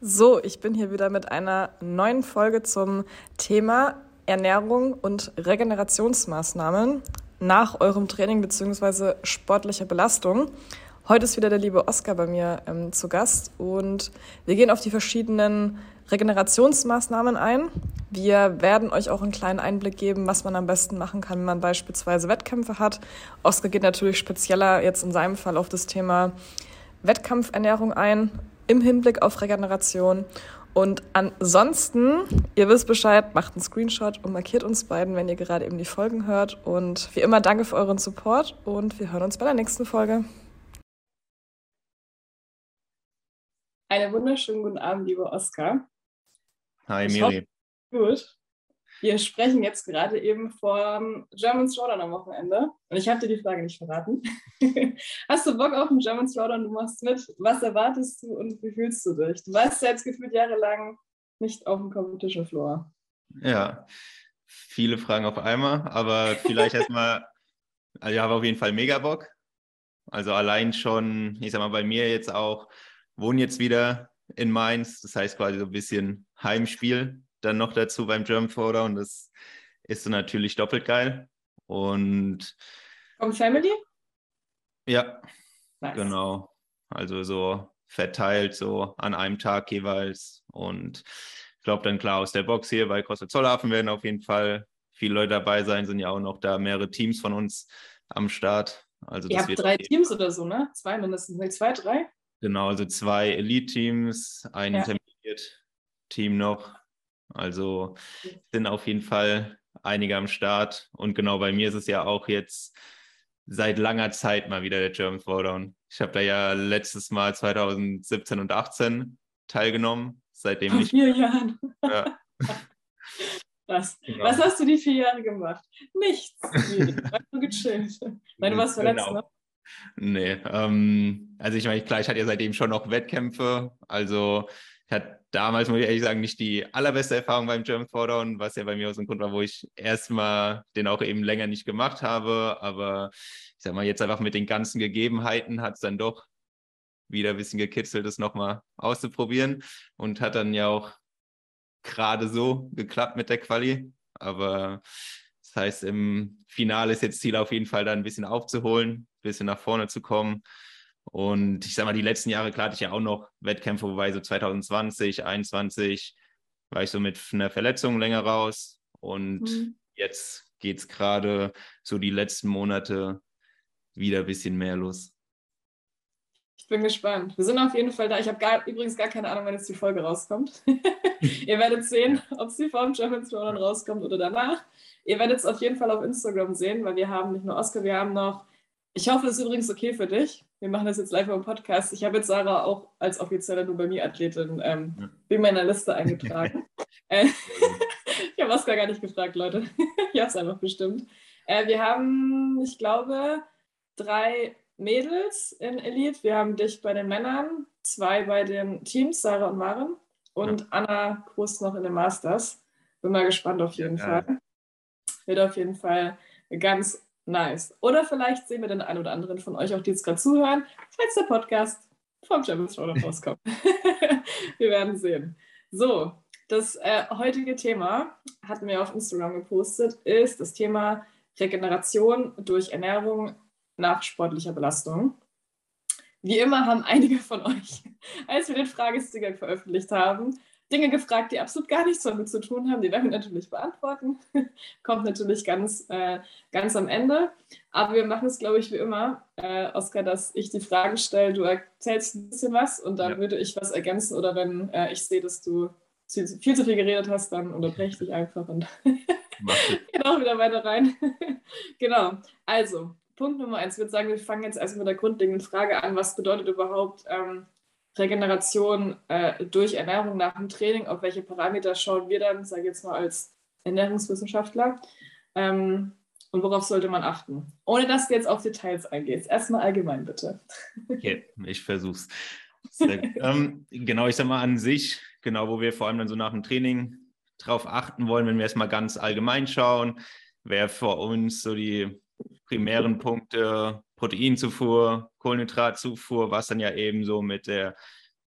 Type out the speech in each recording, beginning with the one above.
So, ich bin hier wieder mit einer neuen Folge zum Thema Ernährung und Regenerationsmaßnahmen nach eurem Training bzw. sportlicher Belastung. Heute ist wieder der liebe Oskar bei mir ähm, zu Gast und wir gehen auf die verschiedenen Regenerationsmaßnahmen ein. Wir werden euch auch einen kleinen Einblick geben, was man am besten machen kann, wenn man beispielsweise Wettkämpfe hat. Oskar geht natürlich spezieller jetzt in seinem Fall auf das Thema Wettkampfernährung ein im Hinblick auf Regeneration. Und ansonsten, ihr wisst Bescheid, macht einen Screenshot und markiert uns beiden, wenn ihr gerade eben die Folgen hört. Und wie immer, danke für euren Support und wir hören uns bei der nächsten Folge. Einen wunderschönen guten Abend, lieber Oskar. Hi, Miri. Gut. Wir sprechen jetzt gerade eben vom German Throwdown am Wochenende. Und ich habe dir die Frage nicht verraten. Hast du Bock auf einen German Throwdown? Du machst mit. Was erwartest du und wie fühlst du dich? Du warst ja jetzt gefühlt jahrelang nicht auf dem Competition Floor. Ja, viele Fragen auf einmal, aber vielleicht erstmal, also ich habe auf jeden Fall mega Bock. Also allein schon, ich sag mal, bei mir jetzt auch, wohne jetzt wieder in Mainz. Das heißt quasi so ein bisschen Heimspiel dann noch dazu beim German Throwdown. Das ist so natürlich doppelt geil. Und. Vom Family? Ja, nice. genau. Also so verteilt, so an einem Tag jeweils. Und ich glaube dann klar aus der Box hier bei Costa Zollhafen werden auf jeden Fall viele Leute dabei sein. Sind ja auch noch da mehrere Teams von uns am Start. Also Ihr habt drei Teams oder so, ne? Zwei mindestens. Nee, zwei, drei? Genau, also zwei Elite-Teams, ein ja. Intermediate-Team noch also sind auf jeden Fall einige am Start. Und genau bei mir ist es ja auch jetzt seit langer Zeit mal wieder der German Throwdown. Ich habe da ja letztes Mal 2017 und 18 teilgenommen. Seitdem Vor nicht. vier Jahren. Ja. Was? Genau. Was hast du die vier Jahre gemacht? Nichts. Einfach gechillt. Weil du warst verletzt, genau. ne? Nee, ähm, also ich meine, klar, ich hatte ja seitdem schon noch Wettkämpfe. Also ich hatte damals, muss ich ehrlich sagen, nicht die allerbeste Erfahrung beim German Throwdown, was ja bei mir aus dem Grund war, wo ich erstmal den auch eben länger nicht gemacht habe. Aber ich sag mal, jetzt einfach mit den ganzen Gegebenheiten hat es dann doch wieder ein bisschen gekitzelt, das nochmal auszuprobieren. Und hat dann ja auch gerade so geklappt mit der Quali. Aber das heißt, im Finale ist jetzt Ziel auf jeden Fall da ein bisschen aufzuholen, ein bisschen nach vorne zu kommen. Und ich sag mal, die letzten Jahre, klar, hatte ich ja auch noch Wettkämpfe, wobei so 2020, 2021 war ich so mit einer Verletzung länger raus. Und mhm. jetzt geht es gerade so die letzten Monate wieder ein bisschen mehr los. Ich bin gespannt. Wir sind auf jeden Fall da. Ich habe übrigens gar keine Ahnung, wann jetzt die Folge rauskommt. Ihr werdet sehen, ob sie vor dem German Throwdown rauskommt oder danach. Ihr werdet es auf jeden Fall auf Instagram sehen, weil wir haben nicht nur Oscar, wir haben noch ich hoffe, es ist übrigens okay für dich. Wir machen das jetzt live im Podcast. Ich habe jetzt Sarah auch als offizielle Nummer-Me-Athletin ähm, ja. in meiner Liste eingetragen. äh, ich habe Oskar gar nicht gefragt, Leute. ich habe es einfach bestimmt. Äh, wir haben, ich glaube, drei Mädels in Elite. Wir haben dich bei den Männern, zwei bei den Teams, Sarah und Maren. Und ja. Anna Krust noch in den Masters. Bin mal gespannt auf jeden ja. Fall. Wird auf jeden Fall ganz Nice. Oder vielleicht sehen wir den einen oder anderen von euch auch, die jetzt gerade zuhören, falls der Podcast vom German Throwdown rauskommt. wir werden sehen. So, das äh, heutige Thema hatten wir auf Instagram gepostet, ist das Thema Regeneration durch Ernährung nach sportlicher Belastung. Wie immer haben einige von euch, als wir den Fragesticker veröffentlicht haben, Dinge gefragt, die absolut gar nichts damit zu tun haben. Die werden wir natürlich beantworten. Kommt natürlich ganz, äh, ganz am Ende. Aber wir machen es, glaube ich, wie immer, äh, Oskar, dass ich die Fragen stelle, du erzählst ein bisschen was und dann ja. würde ich was ergänzen. Oder wenn äh, ich sehe, dass du viel, viel, zu viel geredet hast, dann unterbreche ich dich einfach und gehe auch wieder weiter rein. genau. Also, Punkt Nummer eins. Ich würde sagen, wir fangen jetzt erstmal mit der grundlegenden Frage an. Was bedeutet überhaupt ähm, Regeneration äh, durch Ernährung nach dem Training, auf welche Parameter schauen wir dann, sage ich jetzt mal als Ernährungswissenschaftler, ähm, und worauf sollte man achten? Ohne dass du jetzt auf Details eingehst. Erstmal allgemein bitte. Okay, ich versuch's. ähm, genau, ich sag mal an sich, genau, wo wir vor allem dann so nach dem Training drauf achten wollen, wenn wir erstmal ganz allgemein schauen, wäre für uns so die primären Punkte Proteinzufuhr, Kohlenhydratzufuhr, was dann ja eben so mit der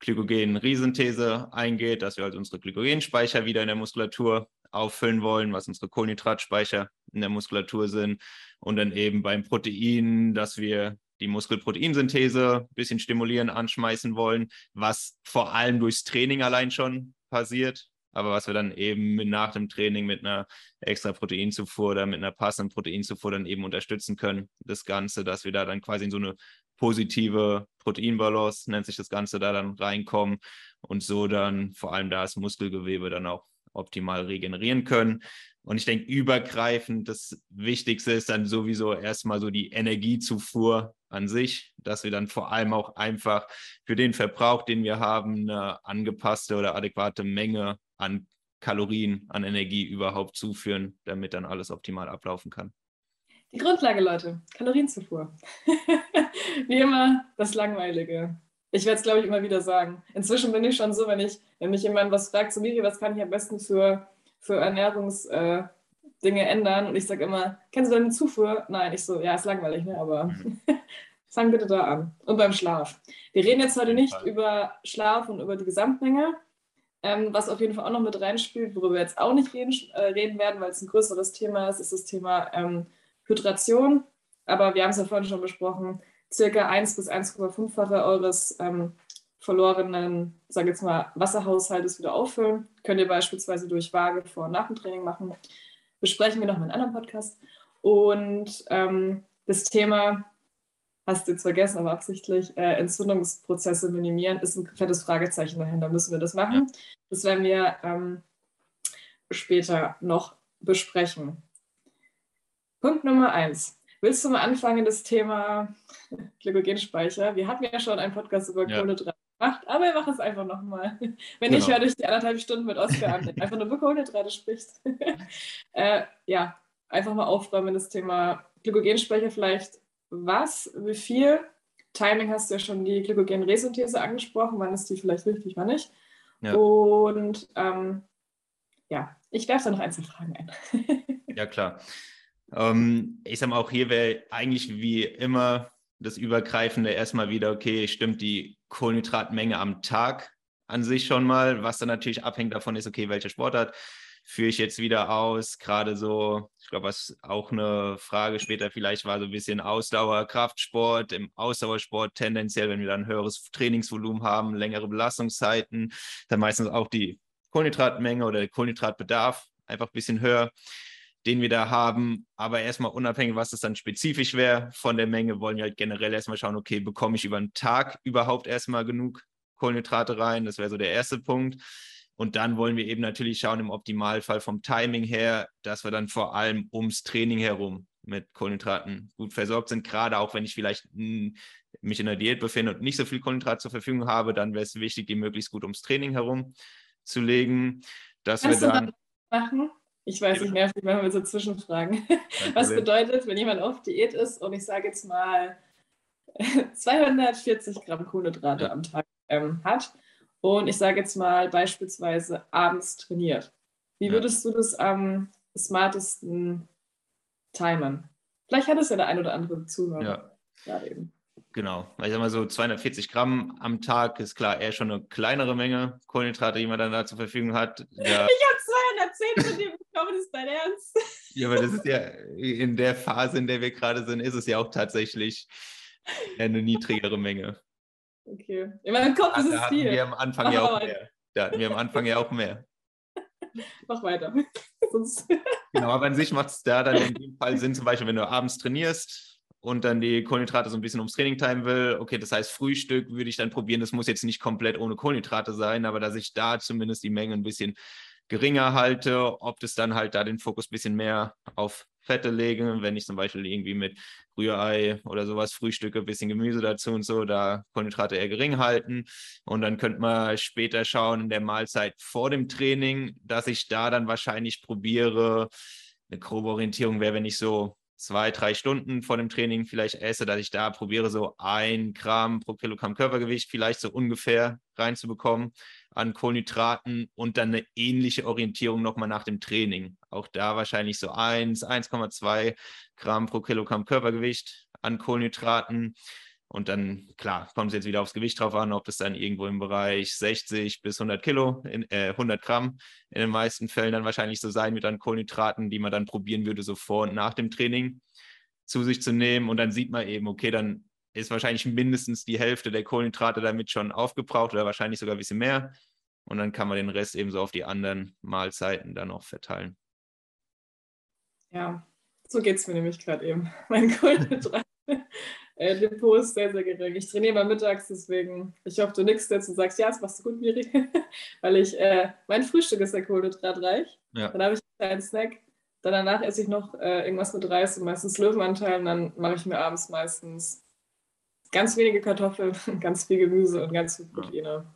Glykogen-Resynthese eingeht, dass wir also unsere Glykogenspeicher wieder in der Muskulatur auffüllen wollen, was unsere Kohlenhydratspeicher in der Muskulatur sind. Und dann eben beim Protein, dass wir die Muskelproteinsynthese ein bisschen stimulieren, anschmeißen wollen, was vor allem durchs Training allein schon passiert, aber was wir dann eben nach dem Training mit einer extra Proteinzufuhr oder mit einer passenden Proteinzufuhr dann eben unterstützen können. Das Ganze, dass wir da dann quasi in so eine positive Proteinbalance, nennt sich das Ganze, da dann reinkommen und so dann vor allem da das Muskelgewebe dann auch optimal regenerieren können. Und ich denke, übergreifend, das Wichtigste ist dann sowieso erstmal so die Energiezufuhr an sich, dass wir dann vor allem auch einfach für den Verbrauch, den wir haben, eine angepasste oder adäquate Menge an Kalorien, an Energie überhaupt zuführen, damit dann alles optimal ablaufen kann. Die Grundlage, Leute, Kalorienzufuhr. Wie immer das Langweilige. Ich werde es, glaube ich, immer wieder sagen. Inzwischen bin ich schon so, wenn ich, wenn mich jemand was fragt, so Miri, was kann ich am besten für, für Ernährungsdinge äh, ändern? Und ich sage immer, kennst du deine Zufuhr? Nein, ich so, ja, ist langweilig, ne? aber mhm. fang bitte da an. Und beim Schlaf. Wir reden jetzt heute nicht über Schlaf und über die Gesamtmenge, ähm, was auf jeden Fall auch noch mit reinspielt, worüber wir jetzt auch nicht reden, äh, reden werden, weil es ein größeres Thema ist, ist das Thema ähm, Hydration. Aber wir haben es ja vorhin schon besprochen, circa 1 bis 1,5-fache eures ähm, verlorenen, sage jetzt mal, Wasserhaushaltes wieder auffüllen. Könnt ihr beispielsweise durch Waage vor und nach dem Training machen. Besprechen wir noch in einem anderen Podcast. Und ähm, das Thema hast du jetzt vergessen, aber absichtlich, äh, Entzündungsprozesse minimieren, ist ein fettes Fragezeichen dahinter. Müssen wir das machen? Das werden wir ähm, später noch besprechen. Punkt Nummer eins. Willst du mal anfangen, das Thema Glykogenspeicher? Wir hatten ja schon einen Podcast über ja. Kohlenhydrate gemacht, aber wir machen es einfach nochmal. Wenn genau. ich höre durch die anderthalb Stunden mit Oskar an, einfach nur über Kohlenhydrate sprichst. äh, ja, einfach mal aufräumen, das Thema Glykogenspeicher vielleicht was, wie viel. Timing hast du ja schon die Glykogenresynthese angesprochen, wann ist die vielleicht wichtig, wann nicht. Ja. Und ähm, ja, ich werfe da noch Einzelfragen ein. ja, klar. Ähm, ich sage mal, auch hier wäre eigentlich wie immer das Übergreifende erstmal wieder, okay, stimmt die Kohlenhydratmenge am Tag an sich schon mal, was dann natürlich abhängt davon ist, okay, welche Sportart führe ich jetzt wieder aus. Gerade so, ich glaube, was auch eine Frage später vielleicht war, so ein bisschen Ausdauer, Kraftsport, im Ausdauersport tendenziell, wenn wir dann höheres Trainingsvolumen haben, längere Belastungszeiten, dann meistens auch die Kohlenhydratmenge oder der Kohlenhydratbedarf einfach ein bisschen höher, den wir da haben. Aber erstmal unabhängig, was das dann spezifisch wäre von der Menge, wollen wir halt generell erstmal schauen, okay, bekomme ich über einen Tag überhaupt erstmal genug Kohlenhydrate rein? Das wäre so der erste Punkt. Und dann wollen wir eben natürlich schauen, im Optimalfall vom Timing her, dass wir dann vor allem ums Training herum mit Kohlenhydraten gut versorgt sind. Gerade auch wenn ich vielleicht mich in der Diät befinde und nicht so viel Kohlenhydrat zur Verfügung habe, dann wäre es wichtig, die möglichst gut ums Training herum zu legen. Dass Kannst wir dann machen? Ich weiß, ich nerv dich manchmal mit so Zwischenfragen. Was bedeutet, wenn jemand auf Diät ist und ich sage jetzt mal 240 Gramm Kohlenhydrate ja. am Tag ähm, hat, und ich sage jetzt mal beispielsweise abends trainiert. Wie würdest du das am smartesten timen? Vielleicht hat es ja der ein oder andere Zuhörer. Ja. Gerade eben. Genau. Ich sag mal so 240 Gramm am Tag ist klar eher schon eine kleinere Menge Kohlenhydrate, die man dann da zur Verfügung hat. Ja. Ich habe 210 von dir bekommen, das ist dein Ernst. Ja, aber das ist ja in der Phase, in der wir gerade sind, ist es ja auch tatsächlich eine niedrigere Menge. Okay. In meinem Kopf ist es viel. Wir am Anfang Mach ja auch mehr. Da hatten wir am Anfang ja auch mehr. Mach weiter. genau, aber an sich macht es da dann in dem Fall Sinn, zum Beispiel, wenn du abends trainierst und dann die Kohlenhydrate so ein bisschen ums Training timen will. Okay, das heißt, Frühstück würde ich dann probieren. Das muss jetzt nicht komplett ohne Kohlenhydrate sein, aber dass ich da zumindest die Menge ein bisschen geringer halte, ob das dann halt da den Fokus ein bisschen mehr auf Fette lege, wenn ich zum Beispiel irgendwie mit Rührei oder sowas frühstücke, bisschen Gemüse dazu und so, da Kohlenhydrate eher gering halten. Und dann könnte man später schauen in der Mahlzeit vor dem Training, dass ich da dann wahrscheinlich probiere, eine grobe Orientierung wäre, wenn ich so zwei, drei Stunden vor dem Training vielleicht esse, dass ich da probiere, so ein Gramm pro Kilogramm Körpergewicht vielleicht so ungefähr reinzubekommen an Kohlenhydraten und dann eine ähnliche Orientierung nochmal nach dem Training. Auch da wahrscheinlich so 1, 1,2 Gramm pro Kilogramm Körpergewicht an Kohlenhydraten. Und dann, klar, kommt es jetzt wieder aufs Gewicht drauf an, ob das dann irgendwo im Bereich 60 bis 100 Kilo, in, äh, 100 Gramm in den meisten Fällen dann wahrscheinlich so sein mit an Kohlenhydraten, die man dann probieren würde, so vor und nach dem Training zu sich zu nehmen. Und dann sieht man eben, okay, dann ist wahrscheinlich mindestens die Hälfte der Kohlenhydrate damit schon aufgebraucht oder wahrscheinlich sogar ein bisschen mehr. Und dann kann man den Rest eben so auf die anderen Mahlzeiten dann auch verteilen. Ja, so geht es mir nämlich gerade eben. Mein Kohlenhydrat äh, Depot ist sehr, sehr gering. Ich trainiere mal mittags, deswegen, ich hoffe, du nix dazu sagst, ja, das machst du gut, Miri. Weil ich, äh, mein Frühstück ist ja kohlenhydratreich. Ja. Dann habe ich einen kleinen Snack. Dann danach esse ich noch äh, irgendwas mit Reis und meistens Löwenanteil. Und dann mache ich mir abends meistens ganz wenige Kartoffeln, ganz viel Gemüse und ganz viel Proteine.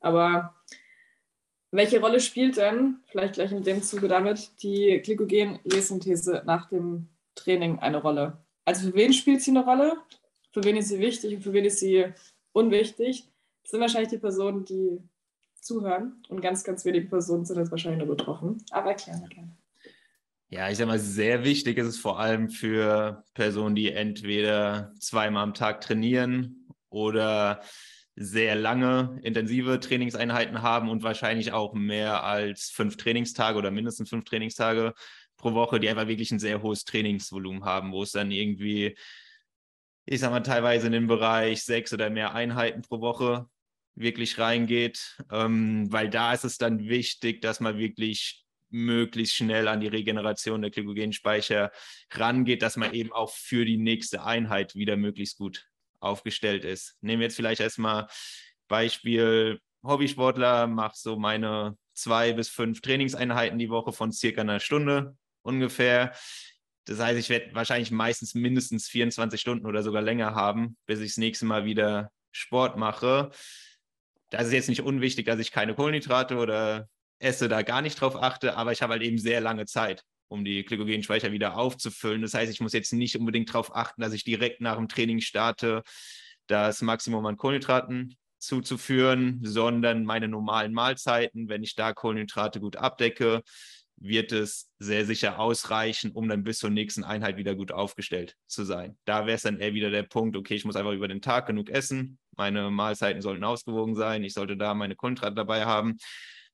Aber welche Rolle spielt denn, vielleicht gleich in dem Zuge damit, die Glykogen-Resynthese nach dem Training eine Rolle? Also für wen spielt sie eine Rolle? Für wen ist sie wichtig und für wen ist sie unwichtig? Das sind wahrscheinlich die Personen, die zuhören und ganz, ganz wenige Personen sind jetzt wahrscheinlich nur betroffen. Aber erklären wir gerne. Ja, ich sage mal, sehr wichtig ist es vor allem für Personen, die entweder zweimal am Tag trainieren oder sehr lange intensive Trainingseinheiten haben und wahrscheinlich auch mehr als fünf Trainingstage oder mindestens fünf Trainingstage pro Woche, die einfach wirklich ein sehr hohes Trainingsvolumen haben, wo es dann irgendwie, ich sag mal, teilweise in den Bereich sechs oder mehr Einheiten pro Woche wirklich reingeht, ähm, weil da ist es dann wichtig, dass man wirklich möglichst schnell an die Regeneration der Glykogenspeicher rangeht, dass man eben auch für die nächste Einheit wieder möglichst gut aufgestellt ist. Nehmen wir jetzt vielleicht erstmal Beispiel Hobbysportler, mache so meine zwei bis fünf Trainingseinheiten die Woche von circa einer Stunde ungefähr. Das heißt, ich werde wahrscheinlich meistens mindestens 24 Stunden oder sogar länger haben, bis ich das nächste Mal wieder Sport mache. Da ist jetzt nicht unwichtig, dass ich keine Kohlenhydrate oder esse, da gar nicht drauf achte, aber ich habe halt eben sehr lange Zeit, um die Glykogenspeicher wieder aufzufüllen. Das heißt, ich muss jetzt nicht unbedingt darauf achten, dass ich direkt nach dem Training starte, das Maximum an Kohlenhydraten zuzuführen, sondern meine normalen Mahlzeiten, wenn ich da Kohlenhydrate gut abdecke, wird es sehr sicher ausreichen, um dann bis zur nächsten Einheit wieder gut aufgestellt zu sein. Da wäre es dann eher wieder der Punkt, okay, ich muss einfach über den Tag genug essen, meine Mahlzeiten sollten ausgewogen sein, ich sollte da meine Kohlenhydrate dabei haben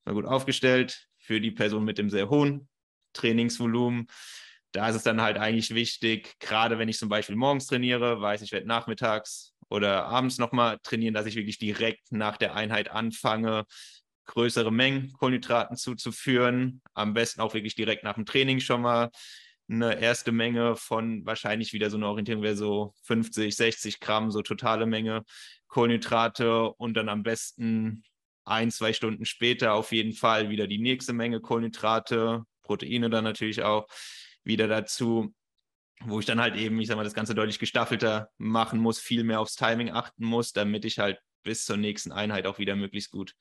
mal gut aufgestellt für die Person mit dem sehr hohen Trainingsvolumen. Da ist es dann halt eigentlich wichtig, gerade wenn ich zum Beispiel morgens trainiere, weiß ich werde nachmittags oder abends nochmal trainieren, dass ich wirklich direkt nach der Einheit anfange, größere Mengen Kohlenhydraten zuzuführen. Am besten auch wirklich direkt nach dem Training schon mal eine erste Menge von wahrscheinlich wieder so eine Orientierung wäre so 50, 60 Gramm, so totale Menge Kohlenhydrate und dann am besten ein, zwei Stunden später auf jeden Fall wieder die nächste Menge Kohlenhydrate, Proteine dann natürlich auch wieder dazu, wo ich dann halt eben, ich sag mal, das Ganze deutlich gestaffelter machen muss, viel mehr aufs Timing achten muss, damit ich halt bis zur nächsten Einheit auch wieder möglichst gut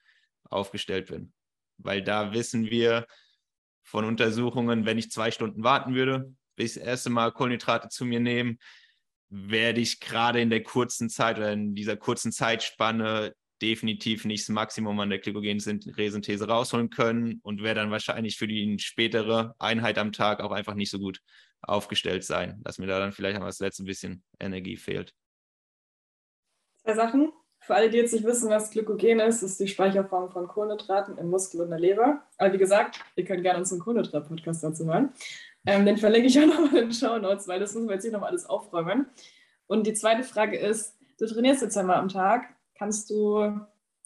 aufgestellt bin. Weil da wissen wir von Untersuchungen, wenn ich zwei Stunden warten würde, bis das erste Mal Kohlenhydrate zu mir nehmen, werde ich gerade in der kurzen Zeit oder in dieser kurzen Zeitspanne definitiv nicht das Maximum an der Glykogenresynthese rausholen können und werde dann wahrscheinlich für die spätere Einheit am Tag auch einfach nicht so gut aufgestellt sein, dass mir da dann vielleicht noch das letzte bisschen Energie fehlt. Zwei Sachen. Für alle, die jetzt nicht wissen, was Glykogen ist, ist die Speicherform von Kohlenhydraten im Muskel und der Leber. Aber wie gesagt, ihr könnt gerne unseren Kohlenhydrat-Podcast dazu hören. Ähm, den verlinke ich auch nochmal in den Show Notes, weil das müssen wir jetzt hier nochmal alles aufräumen. Und die zweite Frage ist, du trainierst jetzt einmal am Tag Kannst du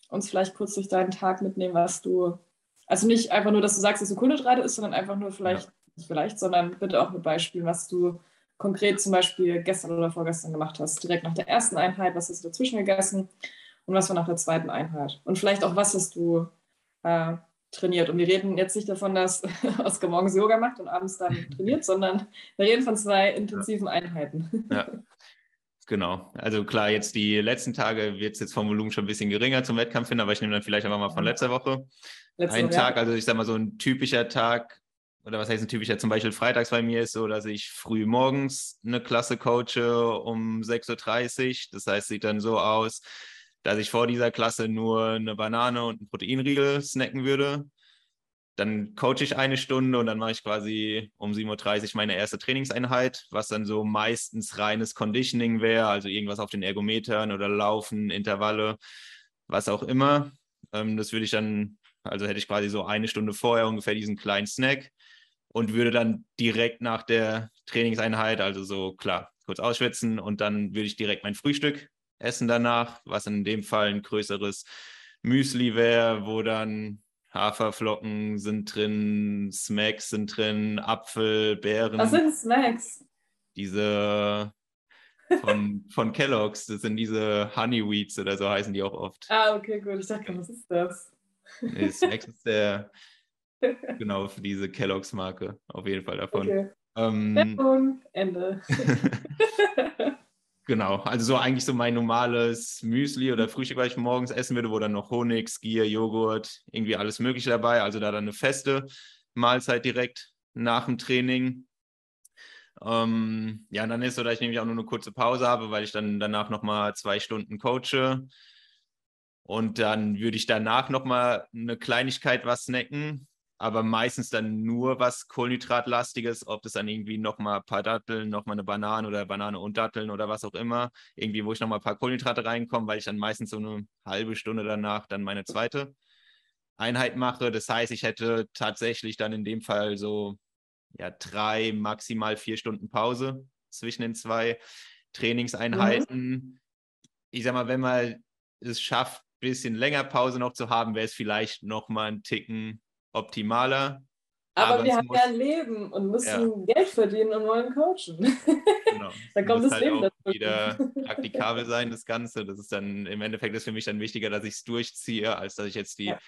uns vielleicht kurz durch deinen Tag mitnehmen, was du, also nicht einfach nur, dass du sagst, dass du Kohlenhydrate ist, sondern einfach nur vielleicht, ja. nicht vielleicht, sondern bitte auch mit Beispielen, was du konkret zum Beispiel gestern oder vorgestern gemacht hast. Direkt nach der ersten Einheit, was hast du dazwischen gegessen und was war nach der zweiten Einheit? Und vielleicht auch, was hast du äh, trainiert? Und wir reden jetzt nicht davon, dass Oskar morgens Yoga macht und abends dann trainiert, sondern wir reden von zwei intensiven Einheiten. Ja. Genau. Also klar, jetzt die letzten Tage wird es jetzt vom Volumen schon ein bisschen geringer zum Wettkampf hin, aber ich nehme dann vielleicht einfach mal von letzter Woche. Letzte einen Tag, also ich sag mal so ein typischer Tag, oder was heißt ein typischer, zum Beispiel freitags bei mir ist so, dass ich früh morgens eine Klasse coache um 6.30 Uhr. Das heißt, sieht dann so aus, dass ich vor dieser Klasse nur eine Banane und einen Proteinriegel snacken würde. Dann coache ich eine Stunde und dann mache ich quasi um 7.30 Uhr meine erste Trainingseinheit, was dann so meistens reines Conditioning wäre, also irgendwas auf den Ergometern oder Laufen, Intervalle, was auch immer. Ähm, das würde ich dann, also hätte ich quasi so eine Stunde vorher ungefähr diesen kleinen Snack und würde dann direkt nach der Trainingseinheit, also so klar, kurz ausschwitzen und dann würde ich direkt mein Frühstück essen danach, was in dem Fall ein größeres Müsli wäre, wo dann Haferflocken sind drin, Smacks sind drin, Apfel, Beeren. Was sind Smacks? Diese von, von Kellogg's, das sind diese Honeyweeds oder so heißen die auch oft. Ah, okay, gut. Ich dachte, was ist das? Nee, Smacks ist der, genau, für diese Kellogg's-Marke, auf jeden Fall davon. Okay. Ähm, Ende. Genau, also so eigentlich so mein normales Müsli oder Frühstück, was ich morgens essen würde, wo dann noch Honig, Skier, Joghurt, irgendwie alles Mögliche dabei. Also da dann eine feste Mahlzeit direkt nach dem Training. Ähm, ja, und dann ist so, dass ich nämlich auch nur eine kurze Pause habe, weil ich dann danach nochmal zwei Stunden coache. Und dann würde ich danach nochmal eine Kleinigkeit was snacken, aber meistens dann nur was Kohlenhydratlastiges, ob das dann irgendwie nochmal ein paar Datteln, nochmal eine Banane oder Banane und Datteln oder was auch immer, irgendwie, wo ich nochmal ein paar Kohlenhydrate reinkomme, weil ich dann meistens so eine halbe Stunde danach dann meine zweite Einheit mache. Das heißt, ich hätte tatsächlich dann in dem Fall so ja, drei, maximal vier Stunden Pause zwischen den zwei Trainingseinheiten. Mhm. Ich sag mal, wenn man es schafft, ein bisschen länger Pause noch zu haben, wäre es vielleicht nochmal ein Ticken optimaler. Aber, aber wir haben muss, ja ein Leben und müssen ja. Geld verdienen und wollen coachen. Genau. da kommt das halt Leben auch wieder praktikabel sein, das Ganze. Das ist dann im Endeffekt ist für mich dann wichtiger, dass ich es durchziehe, als dass ich jetzt die ja.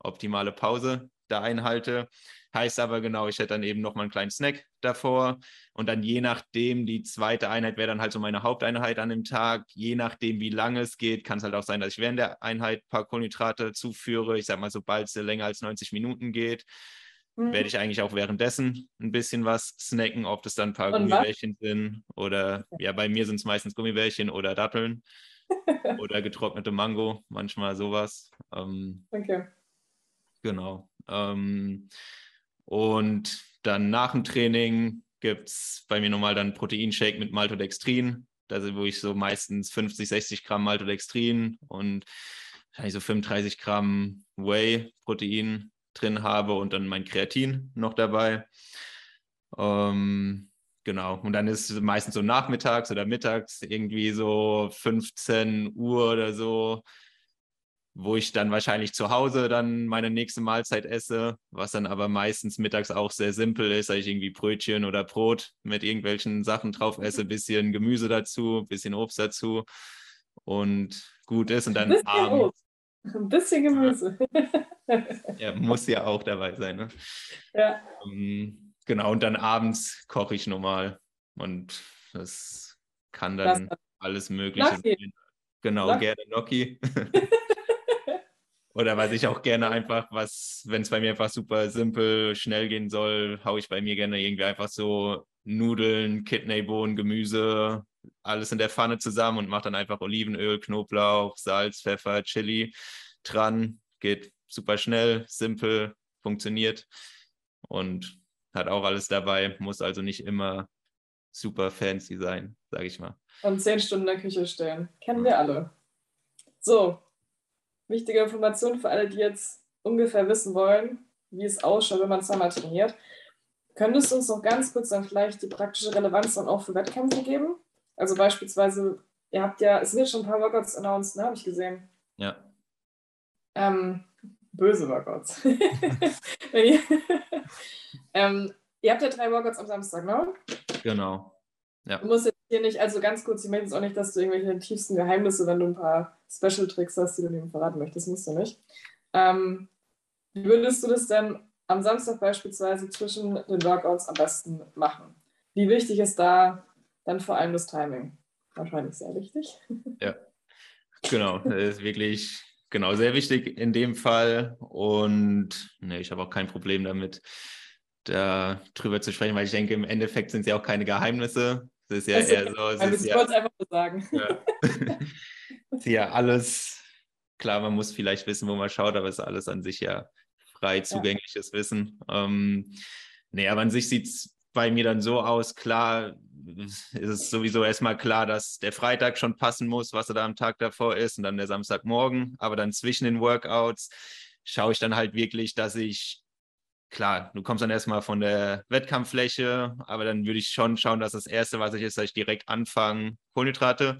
optimale Pause da einhalte. Heißt aber genau, ich hätte dann eben noch mal einen kleinen Snack davor und dann je nachdem, die zweite Einheit wäre dann halt so meine Haupteinheit an dem Tag. Je nachdem, wie lange es geht, kann es halt auch sein, dass ich während der Einheit ein paar Kohlenhydrate zuführe. Ich sage mal, sobald es länger als 90 Minuten geht, mhm. werde ich eigentlich auch währenddessen ein bisschen was snacken, ob das dann ein paar und Gummibärchen was? sind oder ja, bei mir sind es meistens Gummibärchen oder Datteln oder getrocknete Mango, manchmal sowas. Ähm, okay. Genau. Ähm, und dann nach dem Training gibt es bei mir nochmal dann Proteinshake mit Maltodextrin, also wo ich so meistens 50, 60 Gramm Maltodextrin und wahrscheinlich so 35 Gramm Whey-Protein drin habe und dann mein Kreatin noch dabei. Ähm, genau. Und dann ist es meistens so nachmittags oder mittags irgendwie so 15 Uhr oder so wo ich dann wahrscheinlich zu Hause dann meine nächste Mahlzeit esse, was dann aber meistens mittags auch sehr simpel ist, dass ich irgendwie Brötchen oder Brot mit irgendwelchen Sachen drauf esse, bisschen Gemüse dazu, bisschen Obst dazu und gut ist und dann ein abends. Obst. Ein bisschen Gemüse. ja, muss ja auch dabei sein. Ne? Ja. Ähm, genau, und dann abends koche ich normal und das kann dann das alles Mögliche sein. Genau, Gnocchi. gerne Gnocchi. Oder was ich auch gerne einfach, was, wenn es bei mir einfach super simpel, schnell gehen soll, haue ich bei mir gerne irgendwie einfach so Nudeln, Kidneybohnen, Gemüse, alles in der Pfanne zusammen und mache dann einfach Olivenöl, Knoblauch, Salz, Pfeffer, Chili dran. Geht super schnell, simpel, funktioniert und hat auch alles dabei, muss also nicht immer super fancy sein, sage ich mal. Und zehn Stunden in der Küche stehen. Kennen wir alle. So, wichtige Information für alle, die jetzt ungefähr wissen wollen, wie es ausschaut, wenn man zweimal trainiert. Könntest du uns noch ganz kurz dann vielleicht die praktische Relevanz dann auch für Wettkämpfe geben? Also beispielsweise, ihr habt ja, es sind jetzt schon ein paar Workouts announced, ne, habe ich gesehen. Ja. Ähm, böse Workouts. ihr, ähm, ihr habt ja drei Workouts am Samstag, ne? Genau. Ja. Du musst jetzt hier nicht, also ganz kurz, ich möchte jetzt auch nicht, dass du irgendwelche tiefsten Geheimnisse, wenn du ein paar Special-Tricks hast, die du mir verraten möchtest, musst du nicht. Ähm, wie würdest du das denn am Samstag beispielsweise zwischen den Workouts am besten machen? Wie wichtig ist da dann vor allem das Timing? Wahrscheinlich sehr wichtig. Ja, genau. Das ist wirklich genau sehr wichtig in dem Fall. Und nee, ich habe auch kein Problem damit, da drüber zu sprechen, weil ich denke, im Endeffekt sind es ja auch keine Geheimnisse. Es ist ja also, eher so. Es ist ich ja, wollte es einfach nur sagen. Ja. ja alles, klar, man muss vielleicht wissen, wo man schaut, aber es ist alles an sich ja frei zugängliches ja. Wissen. Ähm, nee, aber an sich sieht es bei mir dann so aus, klar, ist es sowieso erstmal klar, dass der Freitag schon passen muss, was er da am Tag davor ist und dann der Samstagmorgen. Aber dann zwischen den Workouts schaue ich dann halt wirklich, dass ich, klar, du kommst dann erstmal von der Wettkampffläche, aber dann würde ich schon schauen, dass das Erste, was ich ist, dass ich direkt anfange, Kohlenhydrate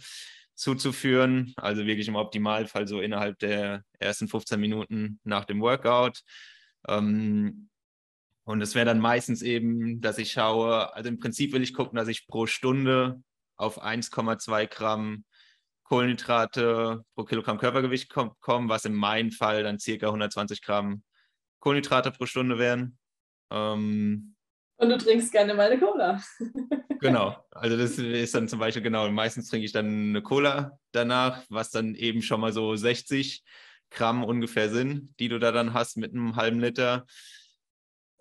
zuzuführen. Also wirklich im Optimalfall so innerhalb der ersten 15 Minuten nach dem Workout. Ähm, und es wäre dann meistens eben, dass ich schaue, also im Prinzip will ich gucken, dass ich pro Stunde auf 1,2 Gramm Kohlenhydrate pro Kilogramm Körpergewicht komme, was in meinem Fall dann circa 120 Gramm Kohlenhydrate pro Stunde wären. Ähm, und du trinkst gerne mal eine Cola. genau, also das ist dann zum Beispiel genau, meistens trinke ich dann eine Cola danach, was dann eben schon mal so 60 Gramm ungefähr sind, die du da dann hast mit einem halben Liter.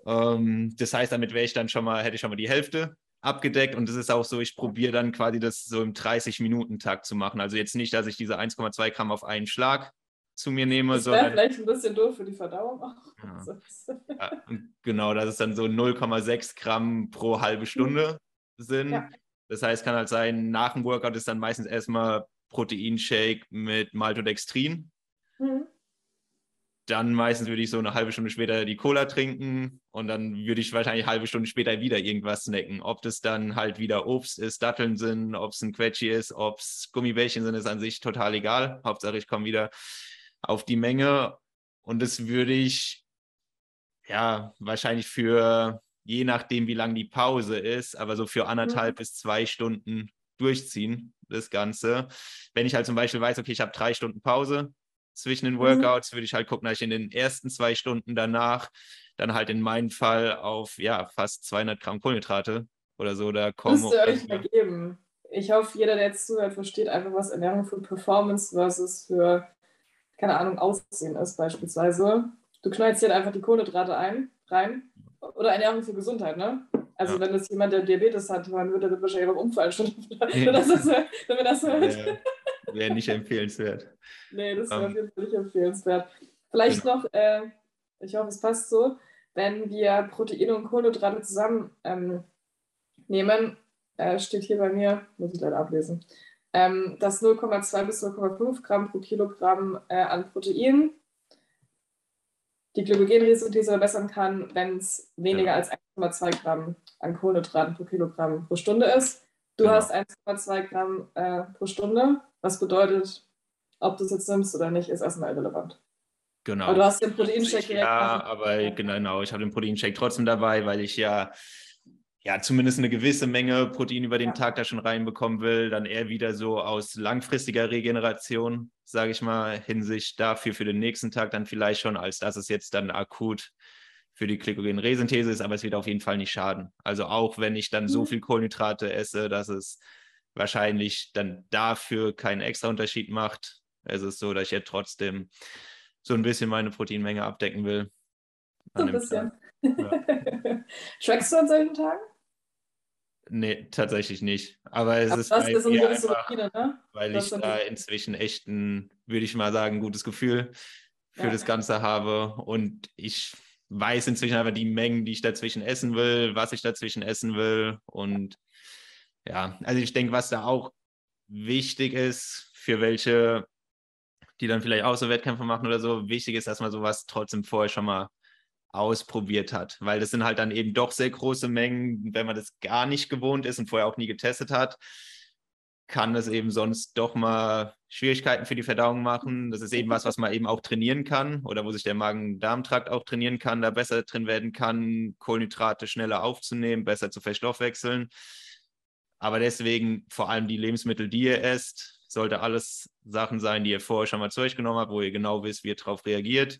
Ähm, das heißt, damit wäre ich dann schon mal, hätte ich schon mal die Hälfte abgedeckt und es ist auch so, ich probiere dann quasi das so im 30-Minuten-Takt zu machen. Also jetzt nicht, dass ich diese 1,2 Gramm auf einen Schlag zu mir nehme. Das wäre vielleicht ein bisschen doof für die Verdauung auch. Ja. ja, genau, dass es dann so 0,6 Gramm pro halbe Stunde mhm. Sind. Ja. Das heißt, kann halt sein, nach dem Workout ist dann meistens erstmal Proteinshake mit Maltodextrin. Mhm dann meistens würde ich so eine halbe Stunde später die Cola trinken und dann würde ich wahrscheinlich eine halbe Stunde später wieder irgendwas snacken. Ob das dann halt wieder Obst ist, Datteln sind, ob es ein Quetschi ist, ob es Gummibärchen sind, ist an sich total egal. Hauptsache ich komme wieder auf die Menge und das würde ich ja wahrscheinlich für je nachdem, wie lang die Pause ist, aber so für anderthalb mhm. bis zwei Stunden durchziehen, das Ganze. Wenn ich halt zum Beispiel weiß, okay, ich habe drei Stunden Pause, zwischen den mhm. Workouts, würde ich halt gucken, dass ich in den ersten zwei Stunden danach dann halt in meinem Fall auf ja fast 200 Gramm Kohlenhydrate oder so da komme. Müsste euch mal geben. Ich hoffe, jeder, der jetzt zuhört, versteht einfach, was Ernährung für Performance versus für, keine Ahnung, Aussehen ist beispielsweise. Du knallst dir einfach die Kohlenhydrate ein, rein. Oder Ernährung für Gesundheit, ne? Also ja. wenn das jemand, der Diabetes hat, dann würde er wahrscheinlich beim Unfall schon, wenn, das, wenn wir das hört. Ja. Wäre nicht empfehlenswert. Nee, das wäre um, auf jeden Fall nicht empfehlenswert. Vielleicht genau. noch, äh, ich hoffe, es passt so, wenn wir Proteine und Kohlenhydrate zusammen ähm, nehmen, äh, steht hier bei mir, muss ich leider ablesen, ähm, dass 0,2 bis 0,5 Gramm pro Kilogramm äh, an Protein die Glykogenresynthese verbessern kann, wenn es weniger als 1,2 Gramm an Kohlenhydraten pro Kilogramm pro Stunde ist. Du genau. hast 1,2 Gramm äh, pro Stunde, was bedeutet, ob du es jetzt nimmst oder nicht, ist erstmal irrelevant. Genau. Aber du hast den Proteinshake direkt. Ja, aber genau, ich habe den Proteinshake trotzdem dabei, weil ich ja, ja zumindest eine gewisse Menge Protein über den ja. Tag da schon reinbekommen will. Dann eher wieder so aus langfristiger Regeneration, sage ich mal, Hinsicht dafür für den nächsten Tag dann vielleicht schon, als dass es jetzt dann akut für die Glykogenresynthese ist, aber es wird auf jeden Fall nicht schaden. Also auch wenn ich dann so mhm. viel Kohlenhydrate esse, dass es wahrscheinlich dann dafür keinen extra Unterschied macht. Es ist so, dass ich ja trotzdem so ein bisschen meine Proteinmenge abdecken will. So ein bisschen. Ja. Trackst du an solchen Tagen? Nee, tatsächlich nicht. Aber es Aber ist bei mir so einfach, Routine, ne? weil das ich da inzwischen echt ein, würde ich mal sagen, gutes Gefühl für ja. das Ganze habe. Und ich weiß inzwischen einfach die Mengen, die ich dazwischen essen will, was ich dazwischen essen will. Und ja, also ich denke, was da auch wichtig ist, für welche, die dann vielleicht auch so Wettkämpfe machen oder so, wichtig ist, dass man sowas trotzdem vorher schon mal ausprobiert hat, weil das sind halt dann eben doch sehr große Mengen, wenn man das gar nicht gewohnt ist und vorher auch nie getestet hat, kann das eben sonst doch mal Schwierigkeiten für die Verdauung machen. Das ist eben was, was man eben auch trainieren kann oder wo sich der Magen-Darm-Trakt auch trainieren kann, da besser drin werden kann, Kohlenhydrate schneller aufzunehmen, besser zu verstoffwechseln. Aber deswegen vor allem die Lebensmittel, die ihr esst, sollte alles Sachen sein, die ihr vorher schon mal zu euch genommen habt, wo ihr genau wisst, wie ihr darauf reagiert.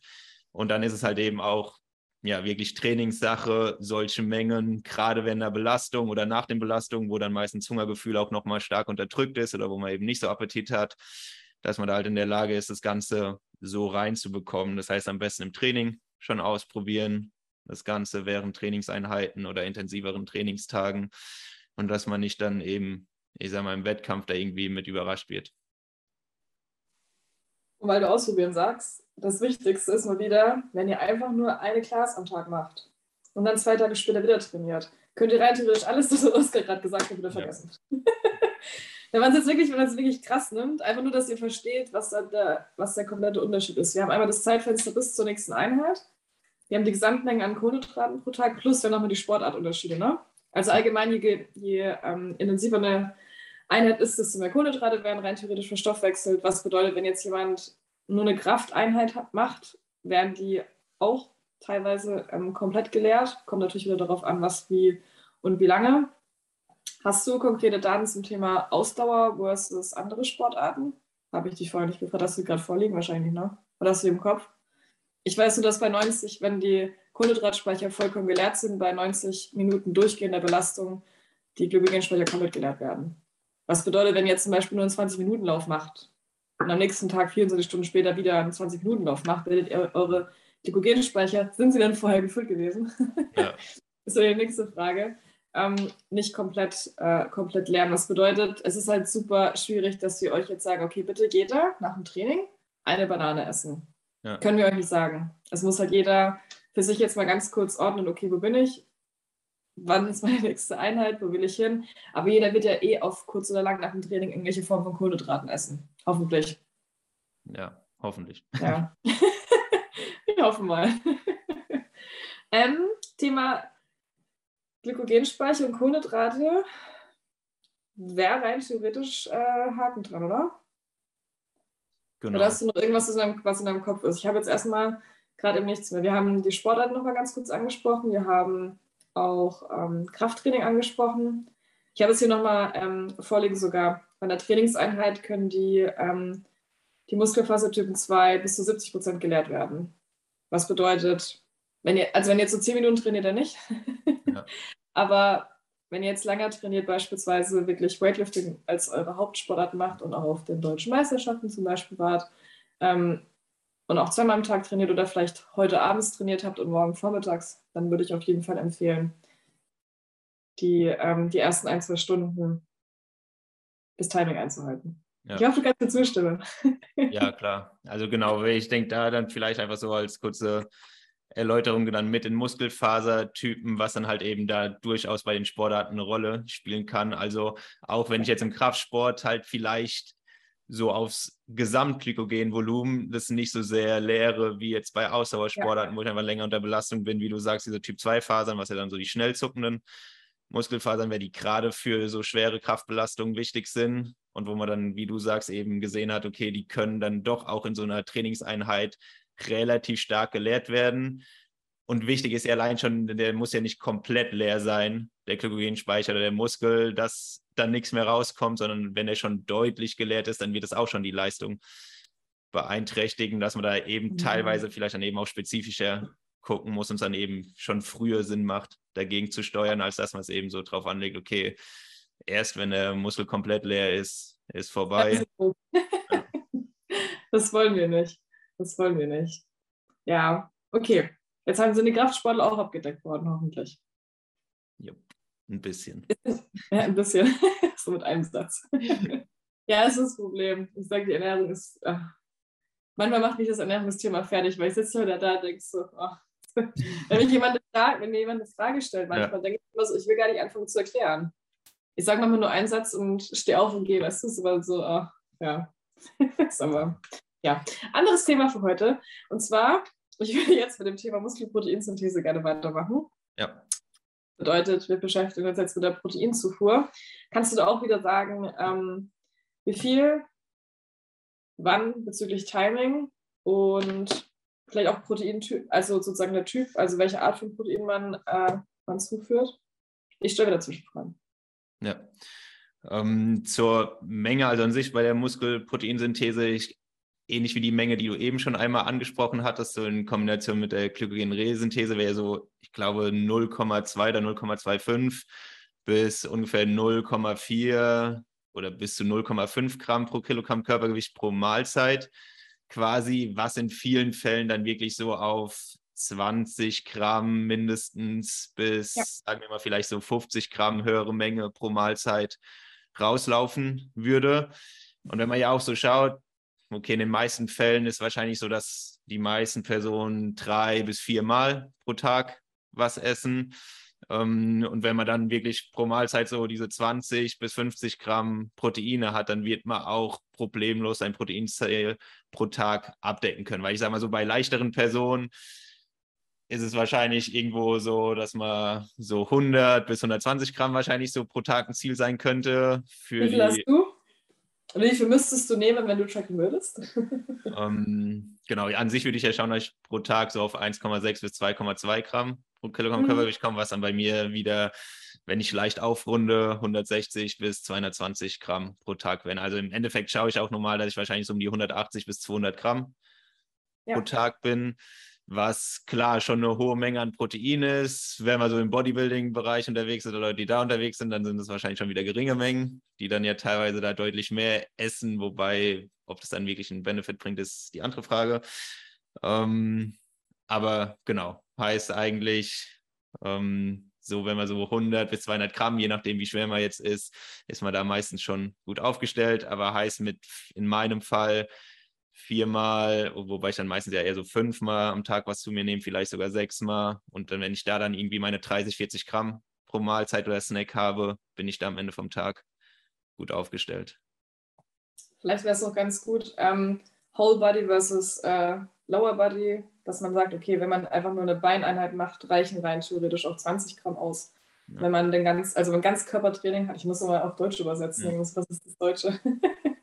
Und dann ist es halt eben auch ja wirklich Trainingssache, solche Mengen, gerade wenn der Belastung oder nach den Belastungen, wo dann meistens Hungergefühl auch nochmal stark unterdrückt ist oder wo man eben nicht so Appetit hat, dass man da halt in der Lage ist, das Ganze so reinzubekommen. Das heißt, am besten im Training schon ausprobieren, das Ganze während Trainingseinheiten oder intensiveren Trainingstagen und dass man nicht dann eben, ich sag mal, im Wettkampf da irgendwie mit überrascht wird. Und weil du ausprobieren sagst, das Wichtigste ist mal wieder, wenn ihr einfach nur eine Class am Tag macht und dann zwei Tage später wieder trainiert, könnt ihr rein theoretisch alles, was Oskar gerade gesagt hat, wieder vergessen. Ja. wenn man es jetzt wirklich, wenn man es wirklich krass nimmt, einfach nur, dass ihr versteht, was, da der, was der komplette Unterschied ist. Wir haben einmal das Zeitfenster bis zur nächsten Einheit. Wir haben die Gesamtmenge an Kohlenhydraten pro Tag plus dann nochmal die Sportartunterschiede. Ne? Also allgemein, je, je ähm, intensiver eine Einheit ist, desto mehr Kohlenhydrate werden rein theoretisch verstoffwechselt. Was bedeutet, wenn jetzt jemand nur eine Krafteinheit macht, werden die auch teilweise ähm, komplett geleert. Kommt natürlich wieder darauf an, was, wie und wie lange. Hast du konkrete Daten zum Thema Ausdauer versus andere Sportarten? Habe ich dich vorher nicht gefragt. Hast du gerade vorliegen wahrscheinlich, ne? Oder hast du im Kopf? Ich weiß nur, dass bei 90, wenn die Kohlenhydratspeicher vollkommen geleert sind, bei 90 Minuten durchgehender Belastung die Glykogenspeicher komplett geleert werden. Was bedeutet, wenn ihr jetzt zum Beispiel nur einen 20-Minuten-Lauf macht und am nächsten Tag 24 Stunden später wieder einen 20-Minuten-Lauf macht, werdet ihr eure Glykogenspeicher, sind sie denn vorher gefüllt gewesen? Ja. ist so die nächste Frage. Ähm, nicht komplett, äh, komplett lernen. Was bedeutet, es ist halt super schwierig, dass wir euch jetzt sagen, okay, bitte geht da nach dem Training eine Banane essen. Ja. Können wir euch nicht sagen. Es muss halt jeder für sich jetzt mal ganz kurz ordnen, okay, wo bin ich? wann ist meine nächste Einheit, wo will ich hin. Aber jeder wird ja eh auf kurz oder lang nach dem Training irgendwelche Formen von Kohlenhydraten essen. Hoffentlich. Ja, hoffentlich. Ja. ich hoffe mal. ähm, Thema Glykogenspeicher und Kohlenhydrate wäre rein theoretisch äh, Haken dran, oder? Genau. Oder hast du noch irgendwas, was in deinem Kopf ist? Ich habe jetzt erstmal gerade eben nichts mehr. Wir haben die Sportarten noch mal ganz kurz angesprochen. Wir haben auch ähm, Krafttraining angesprochen. Ich habe es hier nochmal ähm, vorliegen sogar. Bei der Trainingseinheit können die, ähm, die Muskelfasertypen 2 bis zu 70 Prozent gelehrt werden. Was bedeutet, wenn ihr, also wenn ihr jetzt so 10 Minuten trainiert, dann nicht. Ja. Aber wenn ihr jetzt länger trainiert, beispielsweise wirklich Weightlifting als eure Hauptsportart macht und auch auf den deutschen Meisterschaften zum Beispiel wart, ähm, und auch zweimal am Tag trainiert oder vielleicht heute abends trainiert habt und morgen vormittags, dann würde ich auf jeden Fall empfehlen, die, ähm, die ersten ein, zwei Stunden das Timing einzuhalten. Ja. Ich hoffe, du kannst mir zustimmen. Ja, klar. Also genau, ich denke da dann vielleicht einfach so als kurze Erläuterung genannt mit den Muskelfasertypen, was dann halt eben da durchaus bei den Sportarten eine Rolle spielen kann. Also auch wenn ich jetzt im Kraftsport halt vielleicht so aufs Gesamtglykogenvolumen das nicht so sehr leere wie jetzt bei Ausdauersportarten, ja. wo ich einfach länger unter Belastung bin, wie du sagst, diese Typ-2-Fasern, was ja dann so die schnell zuckenden Muskelfasern wäre, die gerade für so schwere Kraftbelastungen wichtig sind und wo man dann, wie du sagst, eben gesehen hat, okay, die können dann doch auch in so einer Trainingseinheit relativ stark geleert werden. Und wichtig ist ja allein schon, der muss ja nicht komplett leer sein, der Glykogenspeicher oder der Muskel, dass dann nichts mehr rauskommt, sondern wenn er schon deutlich geleert ist, dann wird es auch schon die Leistung beeinträchtigen, dass man da eben mhm. teilweise vielleicht dann eben auch spezifischer gucken muss und es dann eben schon früher Sinn macht, dagegen zu steuern, als dass man es eben so drauf anlegt, okay, erst wenn der Muskel komplett leer ist, ist vorbei. Das wollen wir nicht. Das wollen wir nicht. Ja, okay. Jetzt haben sie die Kraftsportler auch abgedeckt worden, hoffentlich. Ja, ein bisschen. Ja, ein bisschen. so mit einem Satz. ja, das ist das Problem. Ich sage, die Ernährung ist. Ach. Manchmal macht mich das Ernährungsthema fertig, weil ich sitze heute da und denke so, ach. wenn, mich jemand fragt, wenn mir jemand eine Frage stellt, manchmal ja. denke ich immer so, ich will gar nicht anfangen zu erklären. Ich sage manchmal nur einen Satz und stehe auf und gehe, weißt du, ist aber so, ach, ja. ist aber, ja. Anderes Thema für heute. Und zwar ich würde jetzt mit dem Thema Muskelproteinsynthese gerne weitermachen. Ja. Bedeutet, wir beschäftigen uns jetzt mit der Proteinzufuhr. Kannst du da auch wieder sagen, ähm, wie viel, wann bezüglich Timing und vielleicht auch Proteintyp, also sozusagen der Typ, also welche Art von Protein man, äh, man zuführt? Ich stelle wieder Zwischenfragen. Ja. Ähm, zur Menge, also an sich bei der Muskelproteinsynthese, ich ähnlich wie die Menge, die du eben schon einmal angesprochen hattest, so in Kombination mit der Glykogenresynthese wäre so, ich glaube, 0,2 oder 0,25 bis ungefähr 0,4 oder bis zu 0,5 Gramm pro Kilogramm Körpergewicht pro Mahlzeit quasi, was in vielen Fällen dann wirklich so auf 20 Gramm mindestens bis, ja. sagen wir mal, vielleicht so 50 Gramm höhere Menge pro Mahlzeit rauslaufen würde. Und wenn man ja auch so schaut, okay, in den meisten Fällen ist wahrscheinlich so das die meisten Personen drei bis viermal pro Tag was essen. Ähm, und wenn man dann wirklich pro Mahlzeit so diese 20 bis 50 Gramm Proteine hat, dann wird man auch problemlos ein Proteinziel pro Tag abdecken können. Weil ich sage mal so, bei leichteren Personen ist es wahrscheinlich irgendwo so, dass man so 100 bis 120 Gramm wahrscheinlich so pro Tag ein Ziel sein könnte. Für Wie viel die, hast du? Und wie viel müsstest du nehmen, wenn du tracken würdest? ähm, genau, an sich würde ich ja schauen, dass ich pro Tag so auf 1,6 bis 2,2 Gramm pro Kilogramm Mhm. Körpergewicht komme, was dann bei mir wieder, wenn ich leicht aufrunde, 160 bis 220 Gramm pro Tag wären. Also im Endeffekt schaue ich auch normal, dass ich wahrscheinlich so um die 180 bis 200 Gramm Ja. pro Tag bin, was klar schon eine hohe Menge an Protein ist. Wenn man so im Bodybuilding-Bereich unterwegs ist oder Leute, die da unterwegs sind, dann sind es wahrscheinlich schon wieder geringe Mengen, die dann ja teilweise da deutlich mehr essen, wobei, ob das dann wirklich einen Benefit bringt, ist die andere Frage. Ähm, aber genau, heißt eigentlich, ähm, so wenn man so 100 bis 200 Gramm, je nachdem wie schwer man jetzt ist, ist man da meistens schon gut aufgestellt. Aber heißt mit in meinem Fall viermal, wobei ich dann meistens ja eher so fünfmal am Tag was zu mir nehme, vielleicht sogar sechsmal. Und dann, wenn ich da dann irgendwie meine 30, 40 Gramm pro Mahlzeit oder Snack habe, bin ich da am Ende vom Tag gut aufgestellt. Vielleicht wäre es noch ganz gut, ähm, Whole Body versus äh, Lower Body, dass man sagt, okay, wenn man einfach nur eine Beineinheit macht, reichen rein theoretisch auch 20 Gramm aus. Ja. Wenn man den ganz, also ein Ganzkörpertraining hat, ich muss nochmal auf Deutsch übersetzen, Ja. was ist das Deutsche?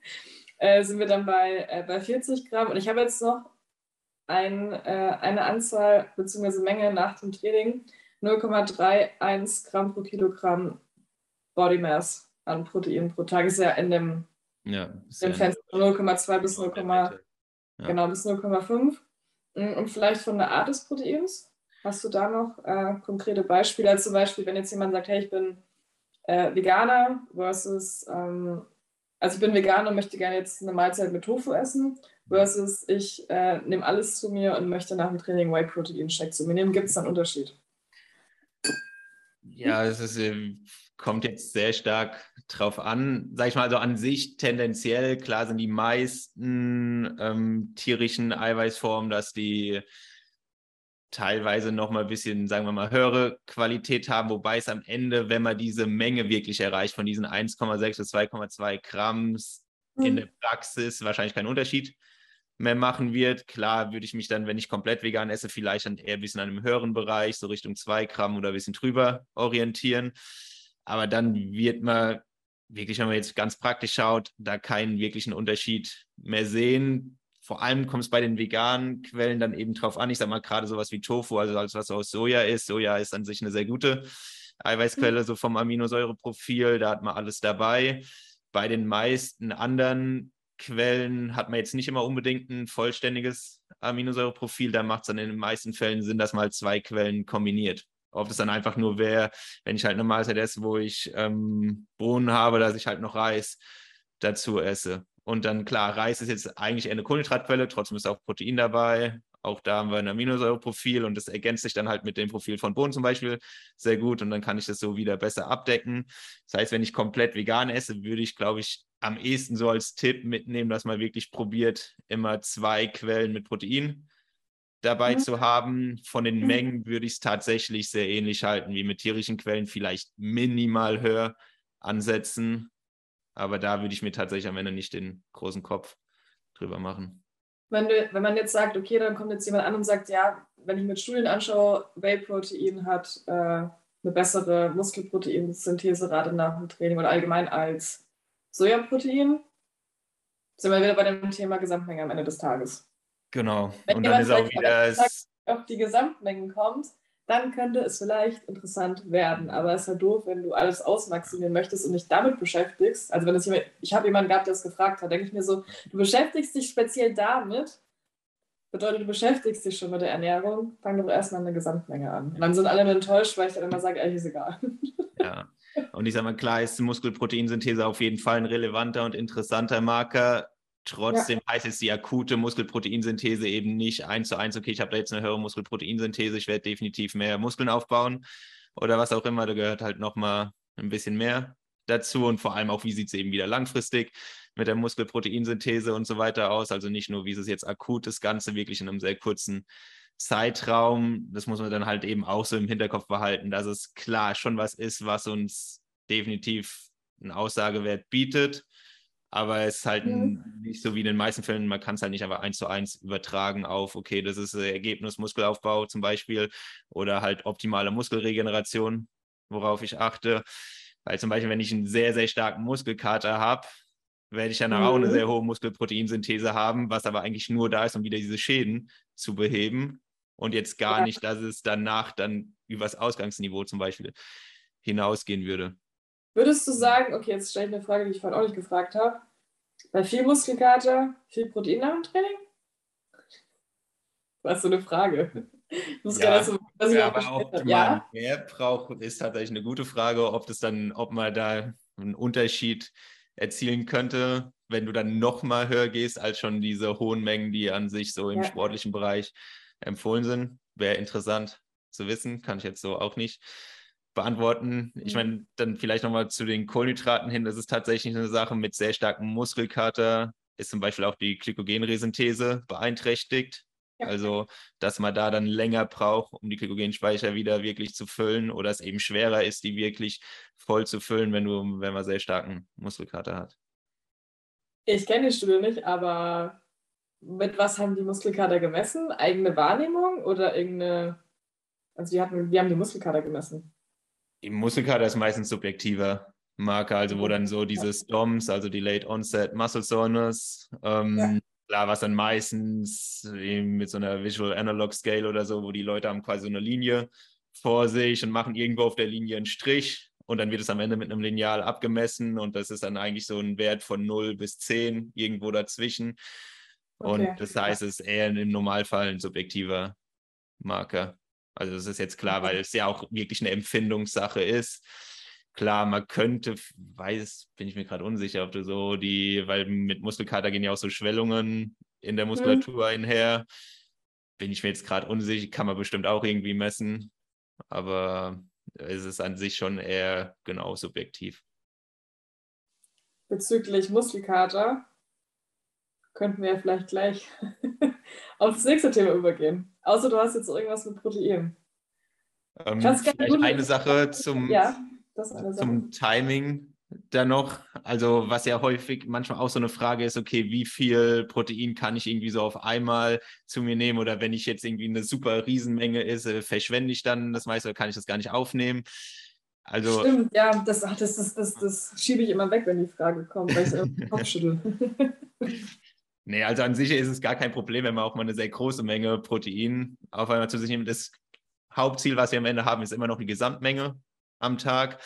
äh, sind wir dann bei, äh, bei 40 Gramm. Und ich habe jetzt noch ein, äh, eine Anzahl bzw. Menge nach dem Training 0,31 Gramm pro Kilogramm Body Mass an Protein pro Tag. Ist ja in dem, Ja, dem Fenster 0,2 bis in der 0,5. Mitte. Ja. Genau, bis 0,5. Mm, Und vielleicht von der Art des Proteins. Hast du da noch äh, konkrete Beispiele? Also zum Beispiel, wenn jetzt jemand sagt, hey, ich bin äh, Veganer versus, ähm, also ich bin Veganer und möchte gerne jetzt eine Mahlzeit mit Tofu essen, versus ich äh, nehme alles zu mir und möchte nach dem Training Whey Protein Shake zu mir nehmen. Gibt es da einen Unterschied? Ja, es ist, kommt jetzt sehr stark drauf an. Sag ich mal, also an sich tendenziell, klar sind die meisten ähm, tierischen Eiweißformen, dass die teilweise noch mal ein bisschen, sagen wir mal, höhere Qualität haben, wobei es am Ende, wenn man diese Menge wirklich erreicht, von diesen 1,6 bis 2,2 Gramm in der Praxis wahrscheinlich keinen Unterschied mehr machen wird. Klar würde ich mich dann, wenn ich komplett vegan esse, vielleicht dann eher ein bisschen an einem höheren Bereich, so Richtung 2 Gramm oder ein bisschen drüber orientieren. Aber dann wird man wirklich, wenn man jetzt ganz praktisch schaut, da keinen wirklichen Unterschied mehr sehen. Vor allem kommt es bei den veganen Quellen dann eben drauf an. Ich sage mal gerade sowas wie Tofu, also alles, was aus Soja ist. Soja ist an sich eine sehr gute Eiweißquelle, so vom Aminosäureprofil. Da hat man alles dabei. Bei den meisten anderen Quellen hat man jetzt nicht immer unbedingt ein vollständiges Aminosäureprofil. Da macht es dann in den meisten Fällen Sinn, dass man halt zwei Quellen kombiniert. Ob es dann einfach nur wäre, wenn ich halt eine Mahlzeit esse, wo ich ähm, Bohnen habe, dass ich halt noch Reis dazu esse. Und dann klar, Reis ist jetzt eigentlich eher eine Kohlenhydratquelle, trotzdem ist auch Protein dabei. Auch da haben wir ein Aminosäureprofil und das ergänzt sich dann halt mit dem Profil von Bohnen zum Beispiel sehr gut und dann kann ich das so wieder besser abdecken. Das heißt, wenn ich komplett vegan esse, würde ich, glaube ich, am ehesten so als Tipp mitnehmen, dass man wirklich probiert, immer zwei Quellen mit Protein dabei Mhm. zu haben. Von den Mhm. Mengen würde ich es tatsächlich sehr ähnlich halten wie mit tierischen Quellen, vielleicht minimal höher ansetzen. Aber da würde ich mir tatsächlich am Ende nicht den großen Kopf drüber machen. Wenn, du, wenn man jetzt sagt, okay, dann kommt jetzt jemand an und sagt, ja, wenn ich mir Studien anschaue, Whey-Protein hat äh, eine bessere Muskelproteinsyntheserate nach dem Training oder allgemein als Sojaprotein, sind wir wieder bei dem Thema Gesamtmenge am Ende des Tages. Genau. Wenn Und dann ist auch wieder. auf die Gesamtmengen kommt, dann könnte es vielleicht interessant werden. Aber es ist halt doof, wenn du alles ausmaximieren möchtest und dich damit beschäftigst. Also wenn es jemand, ich habe jemanden gehabt, der es gefragt hat, denke ich mir so, du beschäftigst dich speziell damit, bedeutet, du beschäftigst dich schon mit der Ernährung, fang doch erstmal eine Gesamtmenge an. Und dann sind alle enttäuscht, weil ich dann immer sage, eigentlich ist egal. Ja. Und ich sage mal, klar ist Muskelproteinsynthese auf jeden Fall ein relevanter und interessanter Marker. Trotzdem ja. heißt jetzt die akute Muskelproteinsynthese eben nicht eins zu eins, okay, ich habe da jetzt eine höhere Muskelproteinsynthese, ich werde definitiv mehr Muskeln aufbauen oder was auch immer. Da gehört halt nochmal ein bisschen mehr dazu und vor allem auch, wie sieht es eben wieder langfristig mit der Muskelproteinsynthese und so weiter aus. Also nicht nur, wie ist es jetzt akut, das Ganze wirklich in einem sehr kurzen Zeitraum. Das muss man dann halt eben auch so im Hinterkopf behalten, dass es klar schon was ist, was uns definitiv einen Aussagewert bietet. Aber es ist halt mhm. nicht so wie in den meisten Fällen, man kann es halt nicht einfach eins zu eins übertragen auf, okay, das ist Ergebnis Muskelaufbau zum Beispiel oder halt optimale Muskelregeneration, worauf ich achte. Weil zum Beispiel, wenn ich einen sehr, sehr starken Muskelkater habe, werde ich danach mhm. auch eine mhm. sehr hohe Muskelproteinsynthese haben, was aber eigentlich nur da ist, um wieder diese Schäden zu beheben. Und jetzt gar ja. nicht, dass es danach dann übers Ausgangsniveau zum Beispiel hinausgehen würde. Würdest du sagen, okay, jetzt stelle ich eine Frage, die ich vorhin auch nicht gefragt habe. Bei viel Muskelkater, viel Protein nach dem Training? Was so eine Frage. Das ja, so, was ja, aber ob man ja? mehr braucht, ist tatsächlich eine gute Frage, ob das dann, ob man da einen Unterschied erzielen könnte, wenn du dann noch mal höher gehst als schon diese hohen Mengen, die an sich so im ja. sportlichen Bereich empfohlen sind. Wäre interessant zu wissen, kann ich jetzt so auch nicht beantworten. Ich mhm. meine, dann vielleicht nochmal zu den Kohlenhydraten hin. Das ist tatsächlich eine Sache mit sehr starkem Muskelkater. Ist zum Beispiel auch die Glykogenresynthese beeinträchtigt. Ja. Also, dass man da dann länger braucht, um die Glykogenspeicher wieder wirklich zu füllen oder es eben schwerer ist, die wirklich voll zu füllen, wenn, du, wenn man sehr starken Muskelkater hat. Ich kenne die Studie nicht, aber mit was haben die Muskelkater gemessen? Eigene Wahrnehmung oder irgendeine. Also, die, hatten, die haben die Muskelkater gemessen. Die Muskelkater ist meistens subjektiver Marker, also wo dann so dieses DOMS, also die Late Onset Muscle Soreness, ähm, ja. klar, was dann meistens mit so einer Visual Analog Scale oder so, wo die Leute haben quasi so eine Linie vor sich und machen irgendwo auf der Linie einen Strich und dann wird es am Ende mit einem Lineal abgemessen und das ist dann eigentlich so ein Wert von 0 bis 10, irgendwo dazwischen. Okay. Und das heißt, es ist eher im Normalfall ein subjektiver Marker. Also das ist jetzt klar, weil es ja auch wirklich eine Empfindungssache ist. Klar, man könnte, weiß, bin ich mir gerade unsicher, ob du so die, weil mit Muskelkater gehen ja auch so Schwellungen in der mhm. Muskulatur mhm. einher. Bin ich mir jetzt gerade unsicher, kann man bestimmt auch irgendwie messen. Aber es ist an sich schon eher genau subjektiv. Bezüglich Muskelkater könnten wir ja vielleicht gleich auf das nächste Thema übergehen. Außer du hast jetzt irgendwas mit Protein. Ähm, vielleicht eine Sache zum, ja, eine zum Timing da noch. Also was ja häufig manchmal auch so eine Frage ist, okay, wie viel Protein kann ich irgendwie so auf einmal zu mir nehmen oder wenn ich jetzt irgendwie eine super Riesenmenge äh, verschwende ich dann das meiste oder kann ich das gar nicht aufnehmen? Also, Stimmt, ja, das, das, das, das, das schiebe ich immer weg, wenn die Frage kommt, weil ich es im Kopf schüttel. Nee, also an sich ist es gar kein Problem, wenn man auch mal eine sehr große Menge Protein auf einmal zu sich nimmt. Das Hauptziel, was wir am Ende haben, ist immer noch die Gesamtmenge am Tag.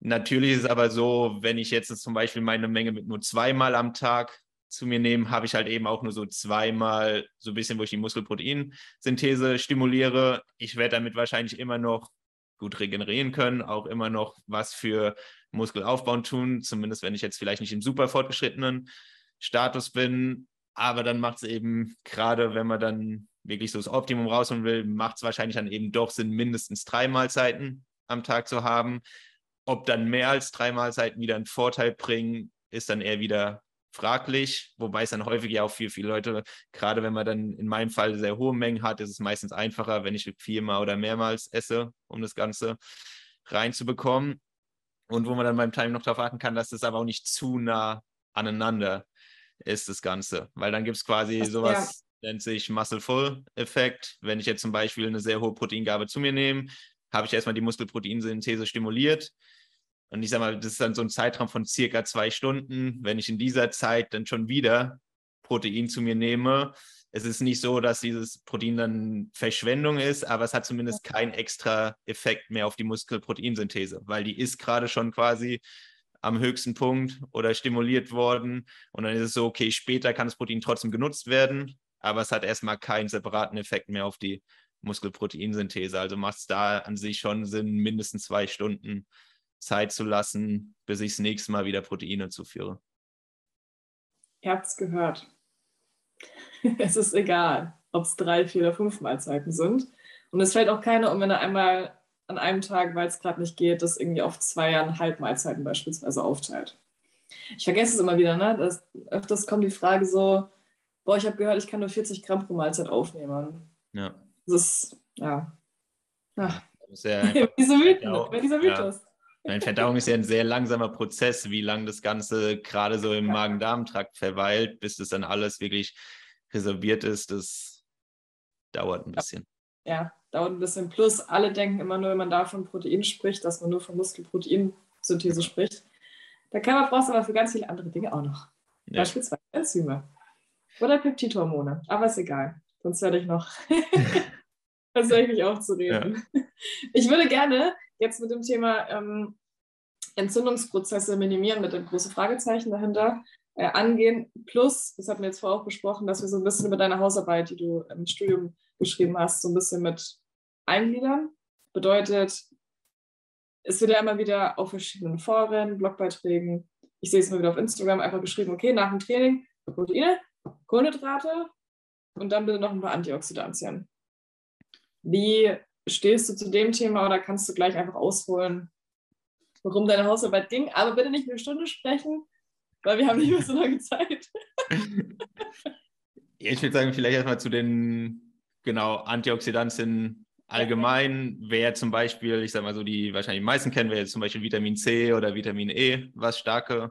Natürlich ist es aber so, wenn ich jetzt zum Beispiel meine Menge mit nur zweimal am Tag zu mir nehme, habe ich halt eben auch nur so zweimal so ein bisschen, wo ich die Muskelproteinsynthese stimuliere. Ich werde damit wahrscheinlich immer noch gut regenerieren können, auch immer noch was für Muskelaufbau tun, zumindest wenn ich jetzt vielleicht nicht im super fortgeschrittenen Status bin. Aber dann macht es eben, gerade wenn man dann wirklich so das Optimum rausholen will, macht es wahrscheinlich dann eben doch Sinn, mindestens drei Mahlzeiten am Tag zu haben. Ob dann mehr als drei Mahlzeiten wieder einen Vorteil bringen, ist dann eher wieder fraglich, wobei es dann häufig ja auch für viele Leute, gerade wenn man dann in meinem Fall sehr hohe Mengen hat, ist es meistens einfacher, wenn ich viermal oder mehrmals esse, um das Ganze reinzubekommen. Und wo man dann beim Timing noch darauf achten kann, dass das aber auch nicht zu nah aneinander ist das Ganze. Weil dann gibt es quasi Ach, sowas, ja. nennt sich Muscle-Full-Effekt. Wenn ich jetzt zum Beispiel eine sehr hohe Proteingabe zu mir nehme, habe ich erstmal die Muskelproteinsynthese stimuliert. Und ich sage mal, das ist dann so ein Zeitraum von circa zwei Stunden. Wenn ich in dieser Zeit dann schon wieder Protein zu mir nehme, es ist nicht so, dass dieses Protein dann Verschwendung ist, aber es hat zumindest keinen extra Effekt mehr auf die Muskelproteinsynthese, weil die ist gerade schon quasi am höchsten Punkt oder stimuliert worden. Und dann ist es so, okay, später kann das Protein trotzdem genutzt werden, aber es hat erstmal keinen separaten Effekt mehr auf die Muskelproteinsynthese. Also macht es da an sich schon Sinn, mindestens zwei Stunden Zeit zu lassen, bis ich das nächste Mal wieder Proteine zuführe. Ihr habt es gehört. es ist egal, ob es drei, vier oder fünf Mahlzeiten sind. Und es fällt auch keiner um, wenn er einmal an einem Tag, weil es gerade nicht geht, das irgendwie auf zweieinhalb Mahlzeiten beispielsweise aufteilt. Ich vergesse es immer wieder, ne? Das, öfters kommt die Frage so, boah, ich habe gehört, ich kann nur 40 Gramm pro Mahlzeit aufnehmen. Ja. Das ist, ja. Ach. Das ist ja Diese Mythen, dieser Mythos. Meine Verdauung ist ja ein sehr langsamer Prozess, wie lange das Ganze gerade so im Ja. Magen-Darm-Trakt verweilt, bis das dann alles wirklich resorbiert ist. Das dauert ein bisschen. Ja, dauert ein bisschen. Plus, alle denken immer nur, wenn man da von Protein spricht, dass man nur von Muskelproteinsynthese spricht. Da kann man brauchst aber für ganz viele andere Dinge auch noch. Ja. Beispielsweise Enzyme. Oder Peptidhormone. Aber ist egal. Sonst werde ich noch. Sonst höre ich mich auf zu reden. Ich würde gerne jetzt mit dem Thema ähm, Entzündungsprozesse minimieren, mit dem großen Fragezeichen dahinter, äh, angehen. Plus, das hatten wir jetzt vorher auch besprochen, dass wir so ein bisschen über deine Hausarbeit, die du im Studium geschrieben hast, so ein bisschen mit eingliedern. Bedeutet, es wird ja immer wieder auf verschiedenen Foren, Blogbeiträgen, ich sehe es immer wieder auf Instagram, einfach geschrieben, okay, nach dem Training Proteine, Kohlenhydrate und dann bitte noch ein paar Antioxidantien. Wie stehst du zu dem Thema oder kannst du gleich einfach ausholen, worum deine Hausarbeit ging? Aber bitte nicht eine Stunde sprechen, weil wir haben nicht mehr so lange Zeit. Ich würde sagen, vielleicht erstmal zu den genau Antioxidantien allgemein. Wer zum Beispiel, ich sag mal so, die wahrscheinlich die meisten kennen, wäre jetzt zum Beispiel Vitamin C oder Vitamin E, was starke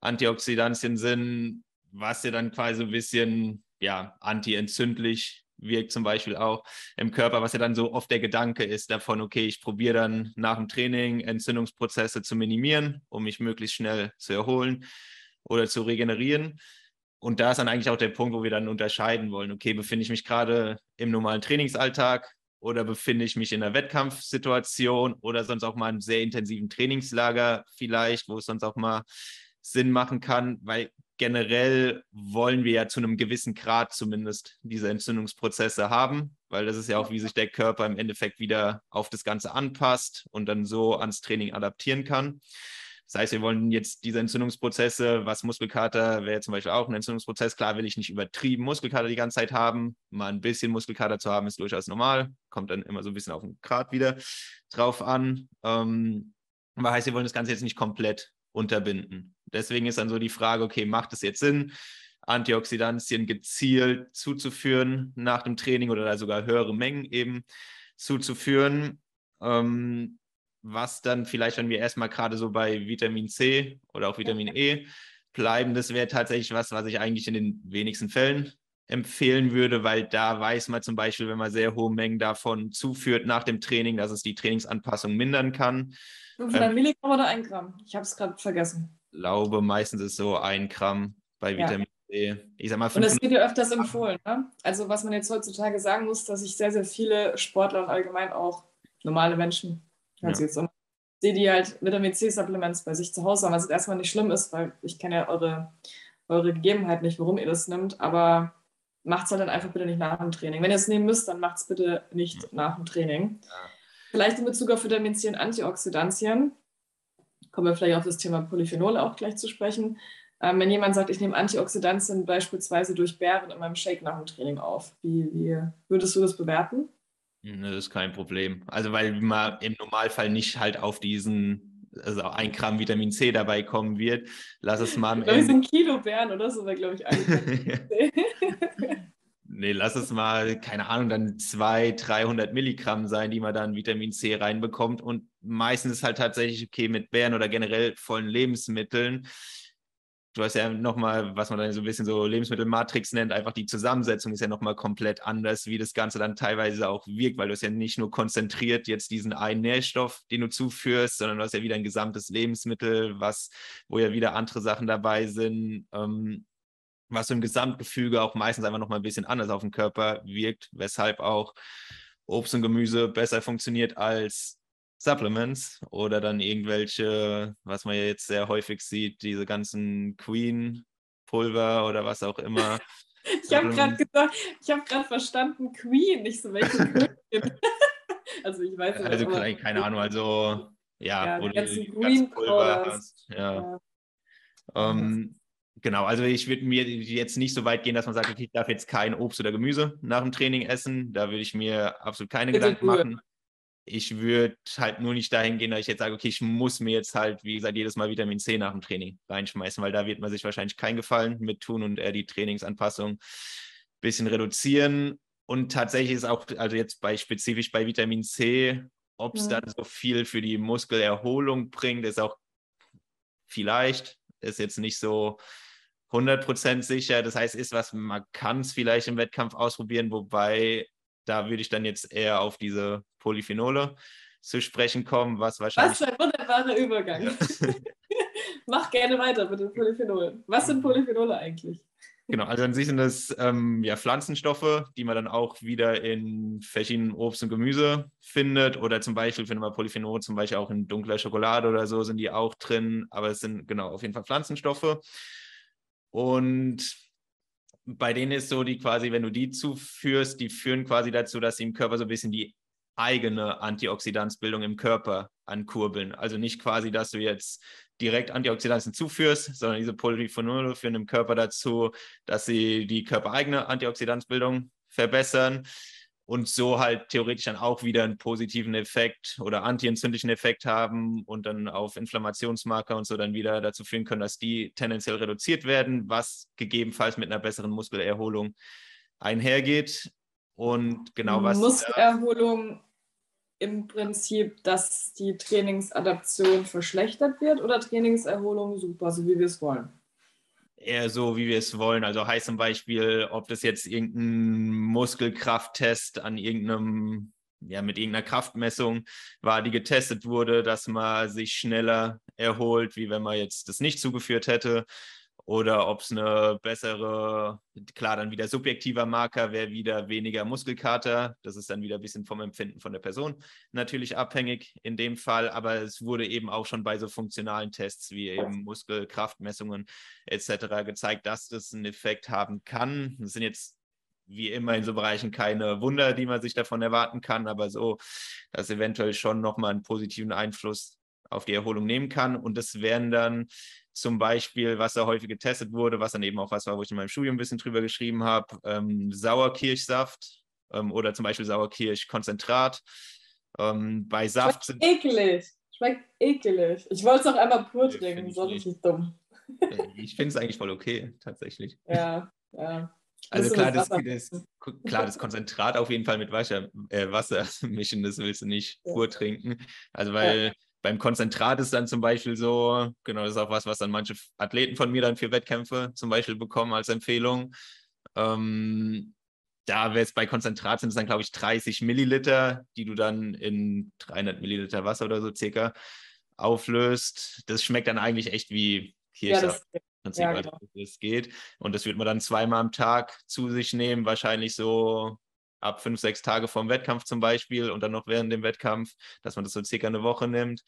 Antioxidantien sind, was ja dann quasi ein bisschen ja, antientzündlich wirkt zum Beispiel auch im Körper, was ja dann so oft der Gedanke ist davon, okay, ich probiere dann nach dem Training Entzündungsprozesse zu minimieren, um mich möglichst schnell zu erholen oder zu regenerieren. Und da ist dann eigentlich auch der Punkt, wo wir dann unterscheiden wollen, okay, befinde ich mich gerade im normalen Trainingsalltag oder befinde ich mich in einer Wettkampfsituation oder sonst auch mal einem sehr intensiven Trainingslager vielleicht, wo es sonst auch mal Sinn machen kann, weil generell wollen wir ja zu einem gewissen Grad zumindest diese Entzündungsprozesse haben, weil das ist ja auch, wie sich der Körper im Endeffekt wieder auf das Ganze anpasst und dann so ans Training adaptieren kann. Das heißt, wir wollen jetzt diese Entzündungsprozesse, was Muskelkater wäre zum Beispiel auch ein Entzündungsprozess. Klar will ich nicht übertrieben Muskelkater die ganze Zeit haben. Mal ein bisschen Muskelkater zu haben, ist durchaus normal. Kommt dann immer so ein bisschen auf den Grad wieder drauf an. Ähm, aber heißt, wir wollen das Ganze jetzt nicht komplett unterbinden. Deswegen ist dann so die Frage, okay, macht es jetzt Sinn, Antioxidantien gezielt zuzuführen nach dem Training oder da sogar höhere Mengen eben zuzuführen? Ähm, was dann vielleicht, wenn wir erstmal gerade so bei Vitamin C oder auch Vitamin E bleiben, das wäre tatsächlich was, was ich eigentlich in den wenigsten Fällen empfehlen würde, weil da weiß man zum Beispiel, wenn man sehr hohe Mengen davon zuführt nach dem Training, dass es die Trainingsanpassung mindern kann. 500 Ähm, Milligramm oder ein Gramm? Ich habe es gerade vergessen. glaube, meistens ist so ein Gramm bei Ja. Vitamin C. Ich sag mal, Und 500, wird ja öfters empfohlen. Ne? Also was man jetzt heutzutage sagen muss, dass ich sehr, sehr viele Sportler und allgemein auch normale Menschen, hört Ja. jetzt um, sehe, die halt Vitamin C-Supplements bei sich zu Hause haben, was jetzt erstmal nicht schlimm ist, weil ich kenne ja eure, eure Gegebenheit nicht, warum ihr das nimmt, aber macht es halt dann einfach bitte nicht nach dem Training. Wenn ihr es nehmen müsst, dann macht es bitte nicht nach dem Training. Ja. Vielleicht in Bezug auf Vitamin C und Antioxidantien, kommen wir vielleicht auf das Thema Polyphenole auch gleich zu sprechen. Ähm, wenn jemand sagt, ich nehme Antioxidantien beispielsweise durch Beeren in meinem Shake nach dem Training auf, wie, wie würdest du das bewerten? Das ist kein Problem. Also weil man im Normalfall nicht halt auf diesen, also ein Gramm Vitamin C dabei kommen wird. Lass es mal am Ende. sind Kilo Beeren oder so, wäre, glaube ich, ein. Nee, lass es mal, keine Ahnung, dann 200, 300 Milligramm sein, die man dann Vitamin C reinbekommt. Und meistens ist halt tatsächlich okay mit Beeren oder generell vollen Lebensmitteln. Du hast ja nochmal, was man dann so ein bisschen so Lebensmittelmatrix nennt, einfach die Zusammensetzung ist ja nochmal komplett anders, wie das Ganze dann teilweise auch wirkt, weil du es ja nicht nur konzentriert jetzt diesen einen Nährstoff, den du zuführst, sondern du hast ja wieder ein gesamtes Lebensmittel, was, wo ja wieder andere Sachen dabei sind. Ähm, was im Gesamtgefüge auch meistens einfach nochmal ein bisschen anders auf den Körper wirkt, weshalb auch Obst und Gemüse besser funktioniert als Supplements oder dann irgendwelche, was man ja jetzt sehr häufig sieht, diese ganzen Queen-Pulver oder was auch immer. Ich habe gerade gesagt, ich habe gerade verstanden, Queen, nicht so welche Königin. also ich weiß nicht. Also keine, keine Ahnung, also ja, Ja, wo die du ganzen ganzen Pulver hast. Ja. Ja. Ähm, genau, also ich würde mir jetzt nicht so weit gehen, dass man sagt, okay, ich darf jetzt kein Obst oder Gemüse nach dem Training essen. Da würde ich mir absolut keine Bitte Gedanken machen. Ich würde halt nur nicht dahin gehen, dass ich jetzt sage, okay, ich muss mir jetzt halt, wie gesagt, jedes Mal Vitamin C nach dem Training reinschmeißen, weil da wird man sich wahrscheinlich keinen Gefallen mit tun und eher die Trainingsanpassung ein bisschen reduzieren. Und tatsächlich ist auch, also jetzt bei spezifisch bei Vitamin C, ob es ja. dann so viel für die Muskelerholung bringt, ist auch vielleicht, ist jetzt nicht so 100% sicher. Das heißt, ist was, man kann es vielleicht im Wettkampf ausprobieren, wobei da würde ich dann jetzt eher auf diese Polyphenole zu sprechen kommen, was wahrscheinlich. Was für ein wunderbarer Übergang. Ja. Mach gerne weiter mit den Polyphenolen. Was sind Polyphenole eigentlich? Genau, also an sich sind das ähm, ja, Pflanzenstoffe, die man dann auch wieder in verschiedenen Obst und Gemüse findet. Oder zum Beispiel findet man Polyphenol zum Beispiel auch in dunkler Schokolade oder so sind die auch drin. Aber es sind genau auf jeden Fall Pflanzenstoffe. Und bei denen ist so, die quasi, wenn du die zuführst, die führen quasi dazu, dass sie im Körper so ein bisschen die eigene Antioxidanzbildung im Körper ankurbeln. Also nicht quasi, dass du jetzt direkt Antioxidantien zuführst, sondern diese Polyphenole führen im Körper dazu, dass sie die körpereigene Antioxidanzbildung verbessern und so halt theoretisch dann auch wieder einen positiven Effekt oder antientzündlichen Effekt haben und dann auf Inflammationsmarker und so dann wieder dazu führen können, dass die tendenziell reduziert werden, was gegebenenfalls mit einer besseren Muskelerholung einhergeht. Und genau was. Muskelerholung im Prinzip, dass die Trainingsadaption verschlechtert wird oder Trainingserholung super, so wie wir es wollen? eher so, wie wir es wollen. Also heißt zum Beispiel, ob das jetzt irgendein Muskelkrafttest an irgendeinem, ja, mit irgendeiner Kraftmessung war, die getestet wurde, dass man sich schneller erholt, wie wenn man jetzt das nicht zugeführt hätte oder ob es eine bessere, klar, dann wieder subjektiver Marker wäre wieder weniger Muskelkater. Das ist dann wieder ein bisschen vom Empfinden von der Person natürlich abhängig in dem Fall, aber es wurde eben auch schon bei so funktionalen Tests wie eben Muskelkraftmessungen etc. gezeigt, dass das einen Effekt haben kann. Das sind jetzt wie immer in so Bereichen keine Wunder, die man sich davon erwarten kann, aber so, dass eventuell schon nochmal einen positiven Einfluss auf die Erholung nehmen kann. Und das wären dann zum Beispiel, was da häufig getestet wurde, was dann eben auch was war, wo ich in meinem Studium ein bisschen drüber geschrieben habe, ähm, Sauerkirschsaft ähm, oder zum Beispiel Sauerkirschkonzentrat. Ähm, bei Saft Schmeckt sind. Ekelig. Schmeckt ekelig. Ich wollte es auch einmal pur trinken, sonst ist es dumm. ich finde es eigentlich voll okay, tatsächlich. Ja, ja. Also klar das, das, klar, das Konzentrat auf jeden Fall mit Wasser, äh, Wasser mischen, das willst du nicht pur trinken. Also weil ja beim Konzentrat ist dann zum Beispiel so, genau, das ist auch was, was dann manche Athleten von mir dann für Wettkämpfe zum Beispiel bekommen als Empfehlung. Ähm, da wäre es bei Konzentrat sind es dann, glaube ich, 30 Milliliter, die du dann in 300 Milliliter Wasser oder so circa auflöst. Das schmeckt dann eigentlich echt wie Kirschsaft. Ja, das, ja, genau. das geht. Und das wird man dann zweimal am Tag zu sich nehmen, wahrscheinlich so ab fünf, sechs Tage vorm Wettkampf zum Beispiel und dann noch während dem Wettkampf, dass man das so circa eine Woche nimmt.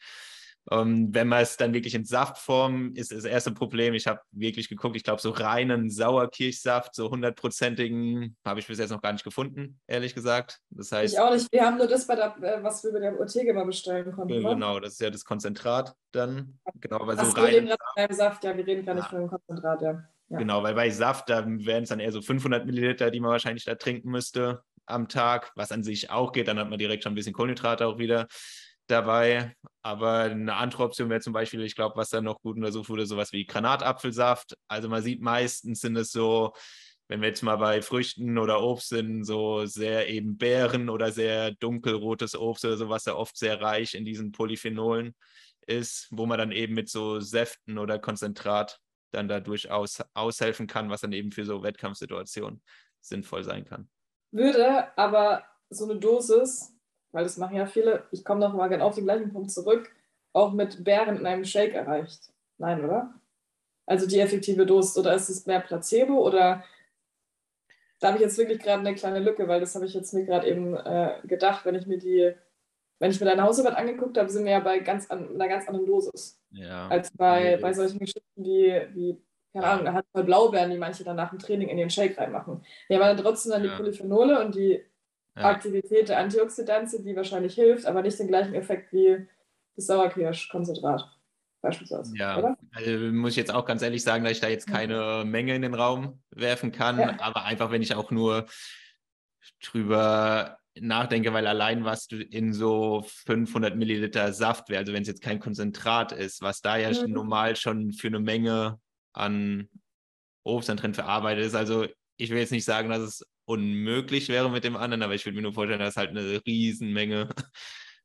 Um, ähm, wenn man es dann wirklich in Saftform ist, ist das erste Problem. Ich habe wirklich geguckt, ich glaube, so reinen Sauerkirchsaft, so hundertprozentigen, habe ich bis jetzt noch gar nicht gefunden, ehrlich gesagt. Das heißt, ich auch nicht. Wir haben nur das, bei der, was wir bei der Ortega mal bestellen konnten. Ne? Genau, das ist ja das Konzentrat dann. Genau, aber so rein. Saft, ja, wir reden gar nicht ja. von dem Konzentrat, ja. ja. Genau, weil bei Saft, da wären es dann eher so 500 Milliliter, die man wahrscheinlich da trinken müsste am Tag, was an sich auch geht. Dann hat man direkt schon ein bisschen Kohlenhydrate auch wieder dabei. Aber eine andere Option wäre zum Beispiel, ich glaube, was da noch gut untersucht wurde, sowas wie Granatapfelsaft. Also man sieht meistens sind es so, wenn wir jetzt mal bei Früchten oder Obst sind, so sehr eben Beeren oder sehr dunkelrotes Obst oder so, was da oft sehr reich in diesen Polyphenolen ist, wo man dann eben mit so Säften oder Konzentrat dann da durchaus aushelfen kann, was dann eben für so Wettkampfsituationen sinnvoll sein kann würde aber so eine Dosis, weil das machen ja viele, ich komme noch mal genau auf den gleichen Punkt zurück, auch mit Bären in einem Shake erreicht. Nein, oder? Also die effektive Dosis. Oder ist es mehr Placebo oder da habe ich jetzt wirklich gerade eine kleine Lücke, weil das habe ich jetzt mir gerade eben äh, gedacht, wenn ich mir die, wenn ich mir deine Hausarbeit angeguckt habe, sind wir ja bei ganz an, einer ganz anderen Dosis. Ja. Als bei, bei solchen Geschichten wie, wie keine Ahnung, er hat mal Blaubeeren, die manche dann nach dem Training in den Shake reinmachen. Ja, aber dann trotzdem dann ja. die Polyphenole und die ja. Aktivität der Antioxidantien, die wahrscheinlich hilft, aber nicht den gleichen Effekt wie das Sauerkirschkonzentrat beispielsweise. Ja, oder? Also muss ich jetzt auch ganz ehrlich sagen, dass ich da jetzt keine Menge in den Raum werfen kann, ja. aber einfach, wenn ich auch nur drüber nachdenke, weil allein was du in so 500 Milliliter Saft wäre, also wenn es jetzt kein Konzentrat ist, was da ja mhm. normal schon für eine Menge an Obst dann drin verarbeitet ist. Also ich will jetzt nicht sagen, dass es unmöglich wäre mit dem anderen, aber ich würde mir nur vorstellen, dass halt eine Riesenmenge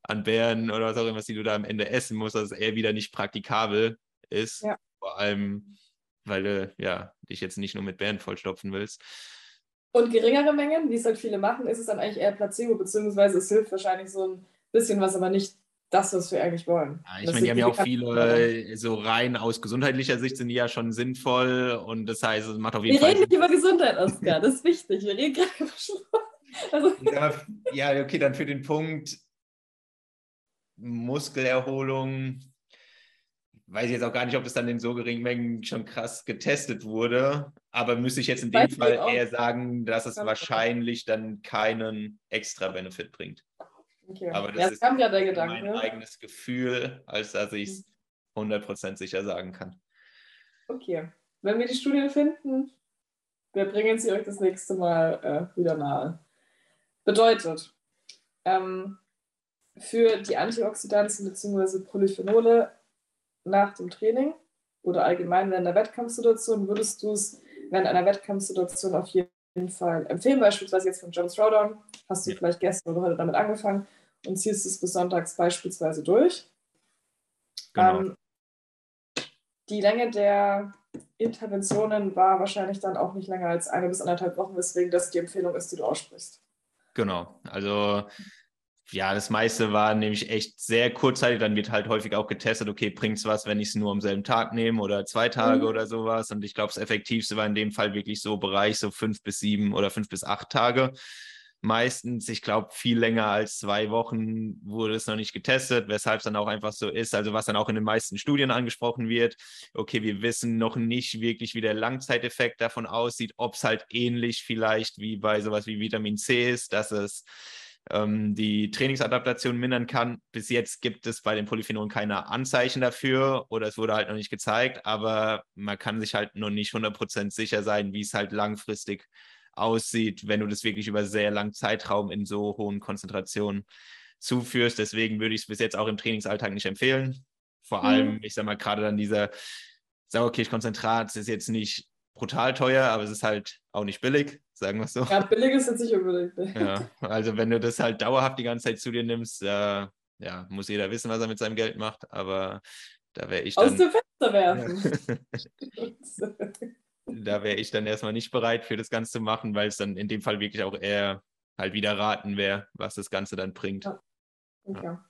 an Beeren oder was auch immer, die du da am Ende essen musst, dass es eher wieder nicht praktikabel ist. Ja. Vor allem, weil du ja dich jetzt nicht nur mit Beeren vollstopfen willst. Und geringere Mengen, wie es halt viele machen, ist es dann eigentlich eher Placebo, beziehungsweise es hilft wahrscheinlich so ein bisschen was, aber nicht das, was wir eigentlich wollen. Ja, ich meine, die haben ja auch viele, so rein aus gesundheitlicher Sicht sind die ja schon sinnvoll und das heißt, es macht auf jeden wir Fall. Wir reden nicht über Gesundheit, Oskar, das ist wichtig. Wir reden gerade über Sport. Also ja, okay, dann für den Punkt Muskelerholung weiß ich jetzt auch gar nicht, ob es dann in so geringen Mengen schon krass getestet wurde, aber müsste ich jetzt in dem Fall eher sagen, dass es wahrscheinlich dann keinen extra Benefit bringt. Okay. Aber das, ja, ist ja der Gedanke. mein eigenes Gefühl, als dass ich es 100% sicher sagen kann. Okay. Wenn wir die Studien finden, wir bringen sie euch das nächste Mal äh, wieder nahe. Bedeutet, ähm, für die Antioxidantien bzw. Polyphenole nach dem Training oder allgemein in einer Wettkampfsituation würdest du es während einer Wettkampfsituation auf jeden Fall empfehlen? Beispielsweise jetzt von John Throwdown, hast du ja. vielleicht gestern oder heute damit angefangen und ziehst es bis sonntags beispielsweise durch. Genau. Ähm, die Länge der Interventionen war wahrscheinlich dann auch nicht länger als eine bis anderthalb Wochen, weswegen das die Empfehlung ist, die du aussprichst. Genau. Also ja, das meiste war nämlich echt sehr kurzzeitig. Dann wird halt häufig auch getestet, okay, bringt es was, wenn ich es nur am selben Tag nehme oder zwei Tage mhm. oder sowas. Und ich glaube, das Effektivste war in dem Fall wirklich so Bereich, so fünf bis sieben oder fünf bis acht Tage. Meistens, ich glaube, viel länger als zwei Wochen wurde es noch nicht getestet, weshalb es dann auch einfach so ist. Also, was dann auch in den meisten Studien angesprochen wird, okay, wir wissen noch nicht wirklich, wie der Langzeiteffekt davon aussieht, ob es halt ähnlich vielleicht wie bei sowas wie Vitamin C ist, dass es ähm, die Trainingsadaptation mindern kann. Bis jetzt gibt es bei den Polyphenolen keine Anzeichen dafür oder es wurde halt noch nicht gezeigt, aber man kann sich halt noch nicht 100% sicher sein, wie es halt langfristig aussieht, wenn du das wirklich über sehr langen Zeitraum in so hohen Konzentrationen zuführst. Deswegen würde ich es bis jetzt auch im Trainingsalltag nicht empfehlen. Vor allem, mhm. ich sag mal, gerade dann dieser Sauerkirschkonzentrat ist jetzt nicht brutal teuer, aber es ist halt auch nicht billig, sagen wir es so. Ja, billig ist jetzt nicht unbedingt. Ja, also wenn du das halt dauerhaft die ganze Zeit zu dir nimmst, äh, ja, muss jeder wissen, was er mit seinem Geld macht, aber da wäre ich dann... Aus dem Fenster werfen. da wäre ich dann erstmal nicht bereit für das Ganze zu machen, weil es dann in dem Fall wirklich auch eher halt wieder raten wäre, was das Ganze dann bringt. Ja. Okay. Ja.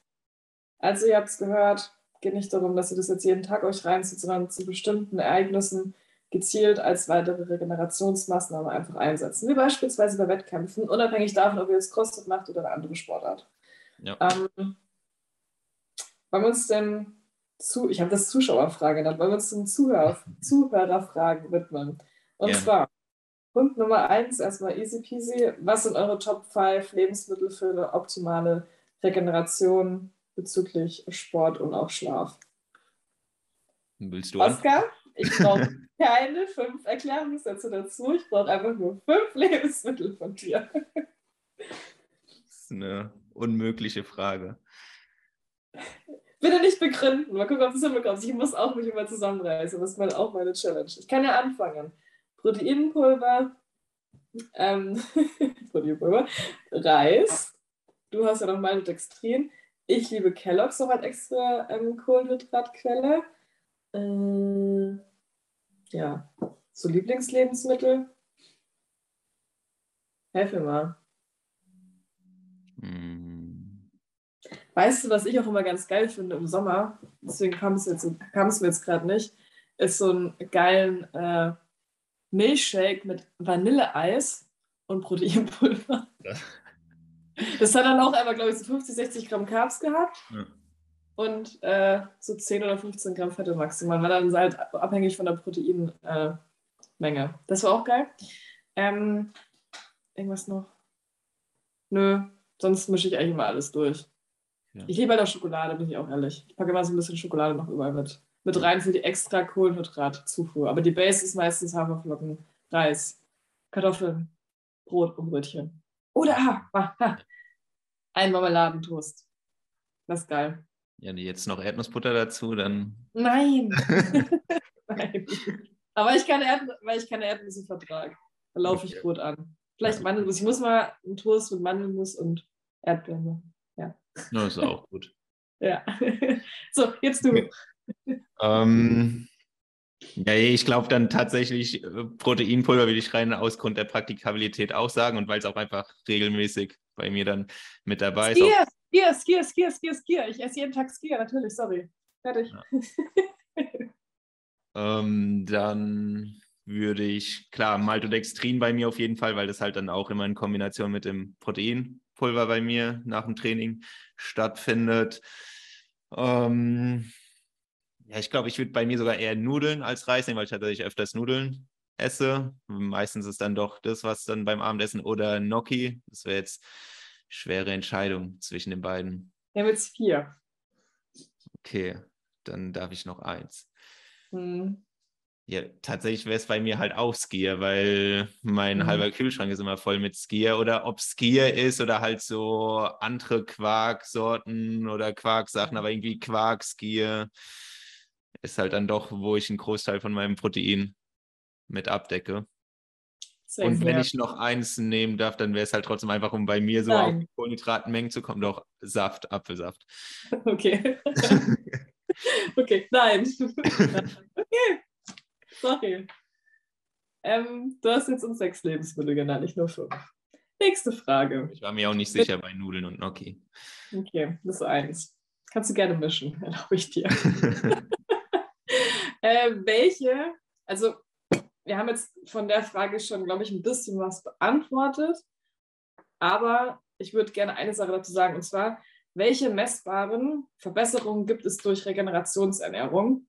Also ihr habt es gehört, geht nicht darum, dass ihr das jetzt jeden Tag euch reinzieht, sondern zu bestimmten Ereignissen gezielt als weitere Regenerationsmaßnahme einfach einsetzen, wie beispielsweise bei Wettkämpfen, unabhängig davon, ob ihr jetzt CrossFit macht oder eine andere Sportart. Ja. Ähm, wollen wir uns denn zu, ich habe das Zuschauerfrage genannt, wollen wir uns den Zuhörer, Zuhörerfragen widmen. Und yeah. zwar, Punkt Nummer eins, erstmal easy peasy. Was sind eure Top 5 Lebensmittel für eine optimale Regeneration bezüglich Sport und auch Schlaf? Willst du Oskar, ich brauche keine fünf Erklärungssätze dazu. Ich brauche einfach nur fünf Lebensmittel von dir. Das ist eine unmögliche Frage. Bitte nicht begründen. Mal gucken, ob du es hinbekommst. Ich muss auch mich immer zusammenreißen. Das ist auch meine Challenge. Ich kann ja anfangen. Proteinpulver, ähm, Proteinpulver, Reis. Du hast ja noch Maltodextrin. Ich liebe Kellogg's noch als extra ähm, Kohlenhydratquelle. Ähm, ja, so Lieblingslebensmittel. Helf mir mal. Mm. Weißt du, was ich auch immer ganz geil finde im Sommer? Deswegen kam es, jetzt, kam es mir jetzt gerade nicht. Ist so einen geilen äh, Milchshake mit Vanilleeis und Proteinpulver. Ja. Das hat dann auch einmal, glaube ich, so 50, 60 Gramm Carbs gehabt. Ja und äh, so 10 oder 15 Gramm Fette maximal. War dann halt abhängig von der Proteinmenge. Äh, das war auch geil. Ähm, irgendwas noch? Nö, sonst mische ich eigentlich immer alles durch. Ja. Ich liebe halt auch Schokolade, bin ich auch ehrlich. Ich packe immer so ein bisschen Schokolade noch überall mit, mit rein für die extra Kohlenhydratzufuhr. Aber die Base ist meistens Haferflocken, Reis, Kartoffeln, Brot und Brötchen. Oder, ah, ah, ah Ein Marmeladentoast. Das ist geil. Ja, jetzt noch Erdnussbutter dazu, dann. Nein. Nein. Aber ich kann Erd weil ich keine Erdnüsse vertrage. Da laufe ich rot an. Vielleicht Mandelmus. Ich muss mal einen Toast mit Mandelmus und Erdbeeren machen. Ja. Das ist auch gut. ja. So, jetzt du. Ähm, ja, ich glaube dann tatsächlich äh, Proteinpulver will ich rein aus Grund der Praktikabilität auch sagen und weil es auch einfach regelmäßig bei mir dann mit dabei ist. Skier, Skier, Skier, Skier, Skier, Skier. Ich esse jeden Tag Skier, natürlich, sorry. Fertig. Ja. ähm, dann würde ich, klar, Maltodextrin bei mir auf jeden Fall, weil das halt dann auch immer in Kombination mit dem Proteinpulver bei mir nach dem Training stattfindet. Ähm, ja, ich glaube, ich würde bei mir sogar eher Nudeln als Reis nehmen, weil ich tatsächlich öfters Nudeln esse. Meistens ist dann doch das, was dann beim Abendessen oder Gnocchi. Das wäre jetzt schwere Entscheidung zwischen den beiden. Wir haben jetzt vier. Okay, dann darf ich noch eins. Hm. Ja, tatsächlich wäre es bei mir halt auch Skier, weil mein mhm. halber Kühlschrank ist immer voll mit Skier. Oder ob Skier ist oder halt so andere Quarksorten oder Quarksachen, aber irgendwie Quark, Skier ist halt dann doch, wo ich einen Großteil von meinem Protein mit abdecke. Sehr und wenn ich noch eins nehmen darf, dann wäre es halt trotzdem einfach, um bei mir so nein. auf die Kohlenhydratenmengen zu kommen, doch Saft, Apfelsaft. Okay. okay, nein. okay. Sorry. Ähm, du hast jetzt uns sechs Lebensmittel genannt, nicht nur fünf. Nächste Frage. Ich war mir auch nicht sicher bei Nudeln und Gnocchi. Okay, das ist eins. Kannst du gerne mischen, erlaube ich dir. äh, welche, also wir haben jetzt von der Frage schon, glaube ich, ein bisschen was beantwortet, aber ich würde gerne eine Sache dazu sagen, und zwar, welche messbaren Verbesserungen gibt es durch Regenerationsernährung?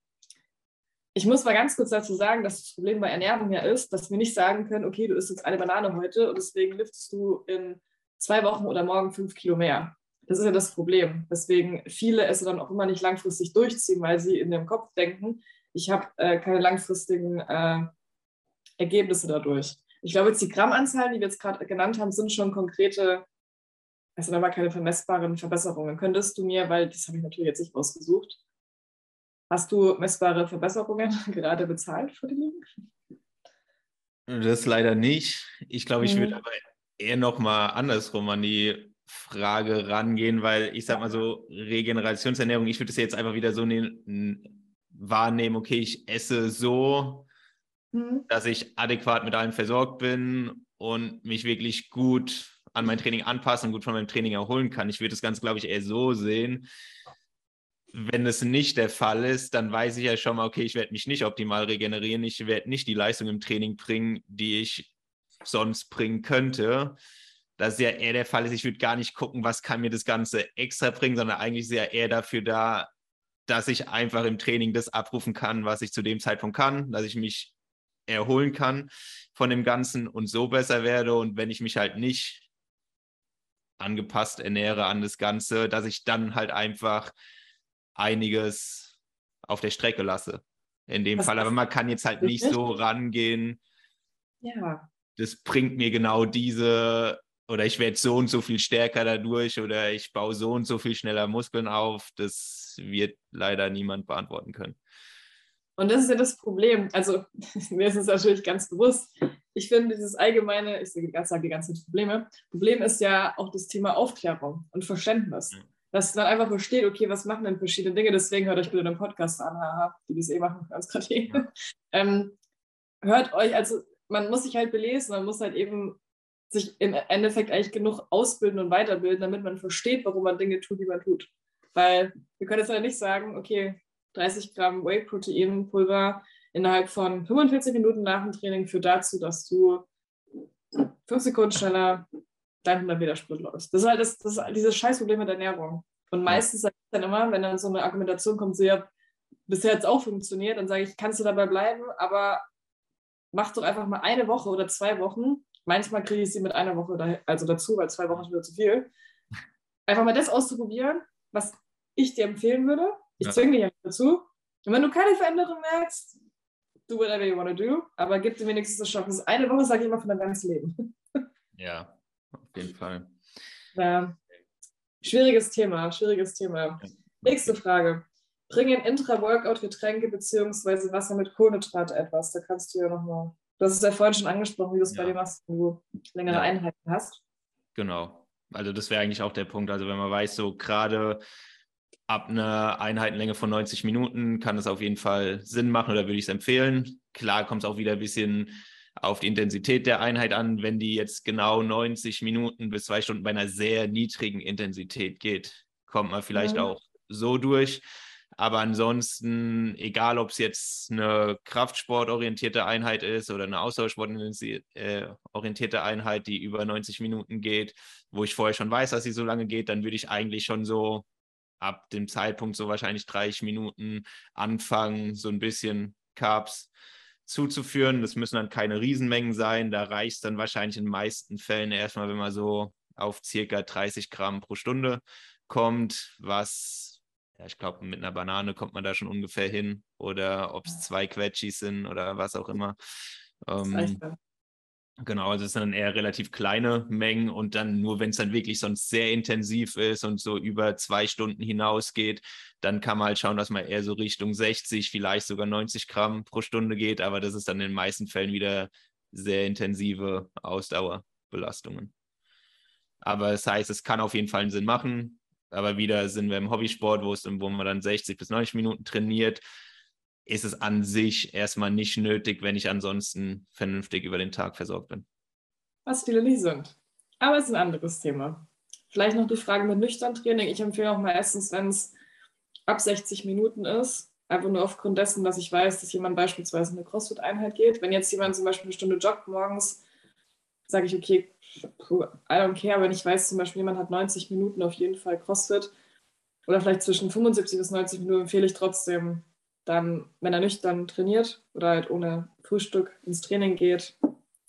Ich muss mal ganz kurz dazu sagen, dass das Problem bei Ernährung ja ist, dass wir nicht sagen können, okay, du isst jetzt eine Banane heute und deswegen liftest du in zwei Wochen oder morgen fünf Kilo mehr. Das ist ja das Problem. Deswegen viele es dann auch immer nicht langfristig durchziehen, weil sie in dem Kopf denken, ich habe äh, keine langfristigen äh, Ergebnisse dadurch. Ich glaube, jetzt die Grammanzahlen, die wir jetzt gerade genannt haben, sind schon konkrete, es sind aber keine vermessbaren Verbesserungen. Könntest du mir, weil das habe ich natürlich jetzt nicht rausgesucht, hast du messbare Verbesserungen gerade bezahlt für die? Das leider nicht. Ich glaube, ich würde mhm. aber eher nochmal andersrum an die Frage rangehen, weil ich sag mal so, Regenerationsernährung, ich würde es jetzt einfach wieder so nehmen, wahrnehmen, okay, ich esse so, mhm. dass ich adäquat mit allem versorgt bin und mich wirklich gut an mein Training anpassen und gut von meinem Training erholen kann. Ich würde das Ganze, glaube ich, eher so sehen. Wenn es nicht der Fall ist, dann weiß ich ja schon mal, okay, ich werde mich nicht optimal regenerieren, ich werde nicht die Leistung im Training bringen, die ich sonst bringen könnte. Das ist ja eher der Fall ist, ich würde gar nicht gucken, was kann mir das Ganze extra bringen, sondern eigentlich ist ja eher dafür da, dass ich einfach im Training das abrufen kann, was ich zu dem Zeitpunkt kann, dass ich mich erholen kann von dem Ganzen und so besser werde. Und wenn ich mich halt nicht angepasst ernähre an das Ganze, dass ich dann halt einfach einiges auf der Strecke lasse. In dem was Fall. Aber man kann jetzt halt nicht so rangehen. Ja. Das bringt mir genau diese oder ich werde so und so viel stärker dadurch oder ich baue so und so viel schneller Muskeln auf, das wird leider niemand beantworten können. Und das ist ja das Problem. Also, mir ist es natürlich ganz bewusst. Ich finde, dieses allgemeine, ich sage die ganzen Probleme, Problem ist ja auch das Thema Aufklärung und Verständnis. Mhm. Dass man einfach versteht, okay, was machen denn verschiedene Dinge? Deswegen hört euch bitte den Podcast an, haha, die das eh machen, ganz gerade eh. ähm, hört euch, also man muss sich halt belesen, man muss halt eben sich im Endeffekt eigentlich genug ausbilden und weiterbilden, damit man versteht, warum man Dinge tut, die man tut. Weil wir können jetzt ja nicht sagen, okay, 30 Gramm Whey-Protein-Pulver innerhalb von 45 Minuten nach dem Training führt dazu, dass du fünf Sekunden schneller dein 100 Meter Sprint läufst. Das ist halt das, das ist dieses Scheißproblem mit Ernährung. Und meistens sage ich dann immer, wenn dann so eine Argumentation kommt, so ja, bisher hat es auch funktioniert, dann sage ich, kannst du dabei bleiben, aber mach doch einfach mal eine Woche oder zwei Wochen Manchmal kriege ich sie mit einer Woche da, also dazu, weil zwei Wochen ist wieder zu viel. Einfach mal das auszuprobieren, was ich dir empfehlen würde. Ich ja. zwinge dich ja dazu. Und wenn du keine Veränderung merkst, do whatever you want to do, aber gib dir wenigstens das ist eine Woche, sage ich immer, von deinem ganzen Leben. Ja, auf jeden Fall. Ja. Schwieriges Thema, schwieriges Thema. Nächste Frage. Bringen Intra-Workout-Getränke bzw. Wasser mit Kohlenhydrate etwas? Da kannst du ja nochmal. Du hast es ja vorhin schon angesprochen, wie du es ja. bei dir machst, wenn du längere ja. Einheiten hast. Genau. Also das wäre eigentlich auch der Punkt. Also wenn man weiß, so gerade ab einer Einheitenlänge von 90 Minuten kann es auf jeden Fall Sinn machen oder würde ich es empfehlen. Klar kommt es auch wieder ein bisschen auf die Intensität der Einheit an. Wenn die jetzt genau 90 Minuten bis zwei Stunden bei einer sehr niedrigen Intensität geht, kommt man vielleicht ja. auch so durch. Aber ansonsten, egal ob es jetzt eine kraftsportorientierte Einheit ist oder eine ausdauersportorientierte Einheit, die über 90 Minuten geht, wo ich vorher schon weiß, dass sie so lange geht, dann würde ich eigentlich schon so ab dem Zeitpunkt so wahrscheinlich 30 Minuten anfangen, so ein bisschen Carbs zuzuführen. Das müssen dann keine Riesenmengen sein. Da reicht es dann wahrscheinlich in den meisten Fällen erstmal, wenn man so auf circa 30 Gramm pro Stunde kommt, was, ja, ich glaube, mit einer Banane kommt man da schon ungefähr hin. Oder ob es zwei Quetschis sind oder was auch immer. Ähm, Genau, also es sind dann eher relativ kleine Mengen und dann nur, wenn es dann wirklich sonst sehr intensiv ist und so über zwei Stunden hinausgeht, dann kann man halt schauen, dass man eher so Richtung 60, vielleicht sogar 90 Gramm pro Stunde geht, aber das ist dann in den meisten Fällen wieder sehr intensive Ausdauerbelastungen. Aber das heißt, es kann auf jeden Fall einen Sinn machen, aber wieder sind wir im Hobbysport, wo, es, wo man dann 60 bis 90 Minuten trainiert ist es an sich erstmal nicht nötig, wenn ich ansonsten vernünftig über den Tag versorgt bin. Was viele nicht sind. Aber es ist ein anderes Thema. Vielleicht noch die Frage mit nüchtern Training. Ich empfehle auch meistens, wenn es ab 60 Minuten ist, einfach nur aufgrund dessen, dass ich weiß, dass jemand beispielsweise eine CrossFit-Einheit geht. Wenn jetzt jemand zum Beispiel eine Stunde joggt morgens, sage ich, okay, I don't care, wenn ich weiß zum Beispiel, jemand hat 90 Minuten auf jeden Fall CrossFit oder vielleicht zwischen 75 bis 90 Minuten, empfehle ich trotzdem dann, wenn er nüchtern trainiert oder halt ohne Frühstück ins Training geht,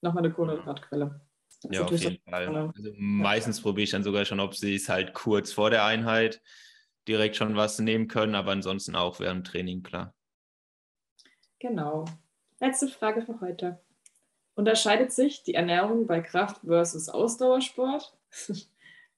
nochmal eine Kohlenhydratquelle. Ja, auf jeden Fall. Also meistens ja. probiere ich dann sogar schon, ob sie es halt kurz vor der Einheit direkt schon was nehmen können, aber ansonsten auch während dem Training, klar. Genau. Letzte Frage für heute. Unterscheidet sich die Ernährung bei Kraft versus Ausdauersport?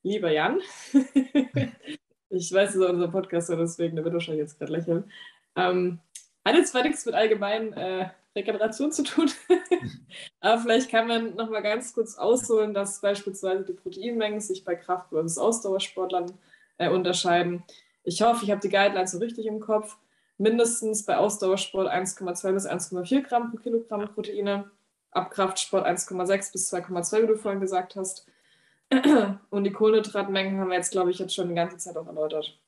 Lieber Jan, ich weiß, es ist unser Podcast, deswegen wird wahrscheinlich jetzt gerade lächeln. Ähm, hat jetzt zwar nichts mit allgemeinen äh, Regeneration zu tun, aber vielleicht kann man noch mal ganz kurz ausholen, dass beispielsweise die Proteinmengen sich bei Kraft- versus Ausdauersportlern äh, unterscheiden. Ich hoffe, ich habe die Guidelines so richtig im Kopf. Mindestens bei Ausdauersport 1,2 bis 1,4 Gramm pro Kilogramm Proteine, ab Kraftsport 1,6 bis 2,2, wie du vorhin gesagt hast. Und die Kohlenhydratmengen haben wir jetzt, glaube ich, jetzt schon die ganze Zeit auch erläutert.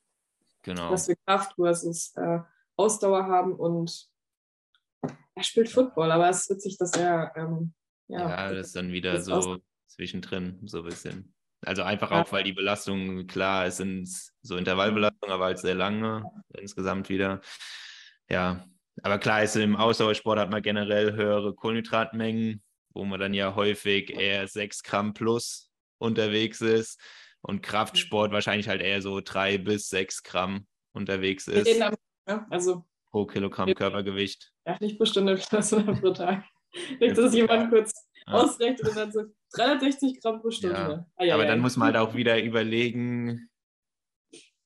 Genau. Dass wir Kraft versus äh, Ausdauer haben und er spielt Football, aber es ist witzig, dass er. Ähm, ja, ja, das ist dann wieder so aus zwischendrin, so ein bisschen. Also einfach ja. auch, weil die Belastung, klar, es sind so Intervallbelastungen, aber halt sehr lange insgesamt wieder. Ja, aber klar ist, im Ausdauersport hat man generell höhere Kohlenhydratmengen, wo man dann ja häufig eher 6 Gramm plus unterwegs ist und Kraftsport wahrscheinlich halt eher so 3 bis 6 Gramm unterwegs ist. Wir reden ja, also pro Kilogramm Körpergewicht. Ja, nicht pro Stunde, sondern pro Tag. Nicht, dass jemand kurz ja. ausrechnet und dann so 360 Gramm pro Stunde. Ja. Ah, ja, Aber dann muss man halt auch wieder überlegen,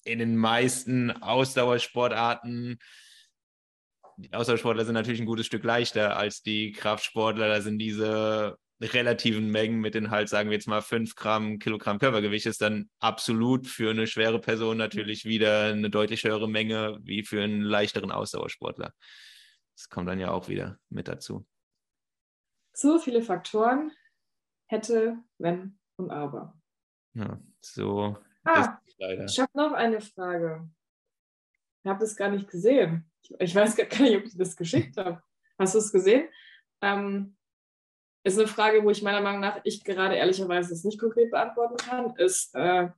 in den meisten Ausdauersportarten, die Ausdauersportler sind natürlich ein gutes Stück leichter als die Kraftsportler. Da sind diese relativen Mengen mit den halt, sagen wir jetzt mal, 5 Gramm Kilogramm Körpergewicht ist dann absolut für eine schwere Person natürlich wieder eine deutlich höhere Menge wie für einen leichteren Ausdauersportler. Das kommt dann ja auch wieder mit dazu. So viele Faktoren hätte, wenn und aber. Ja, so. Ah, ich habe noch eine Frage. Ich habe das gar nicht gesehen. Ich weiß gar nicht, ob ich das geschickt habe. Hast du es gesehen? Ähm, ist eine Frage, wo ich meiner Meinung nach ich gerade ehrlicherweise das nicht konkret beantworten kann, ist, äh,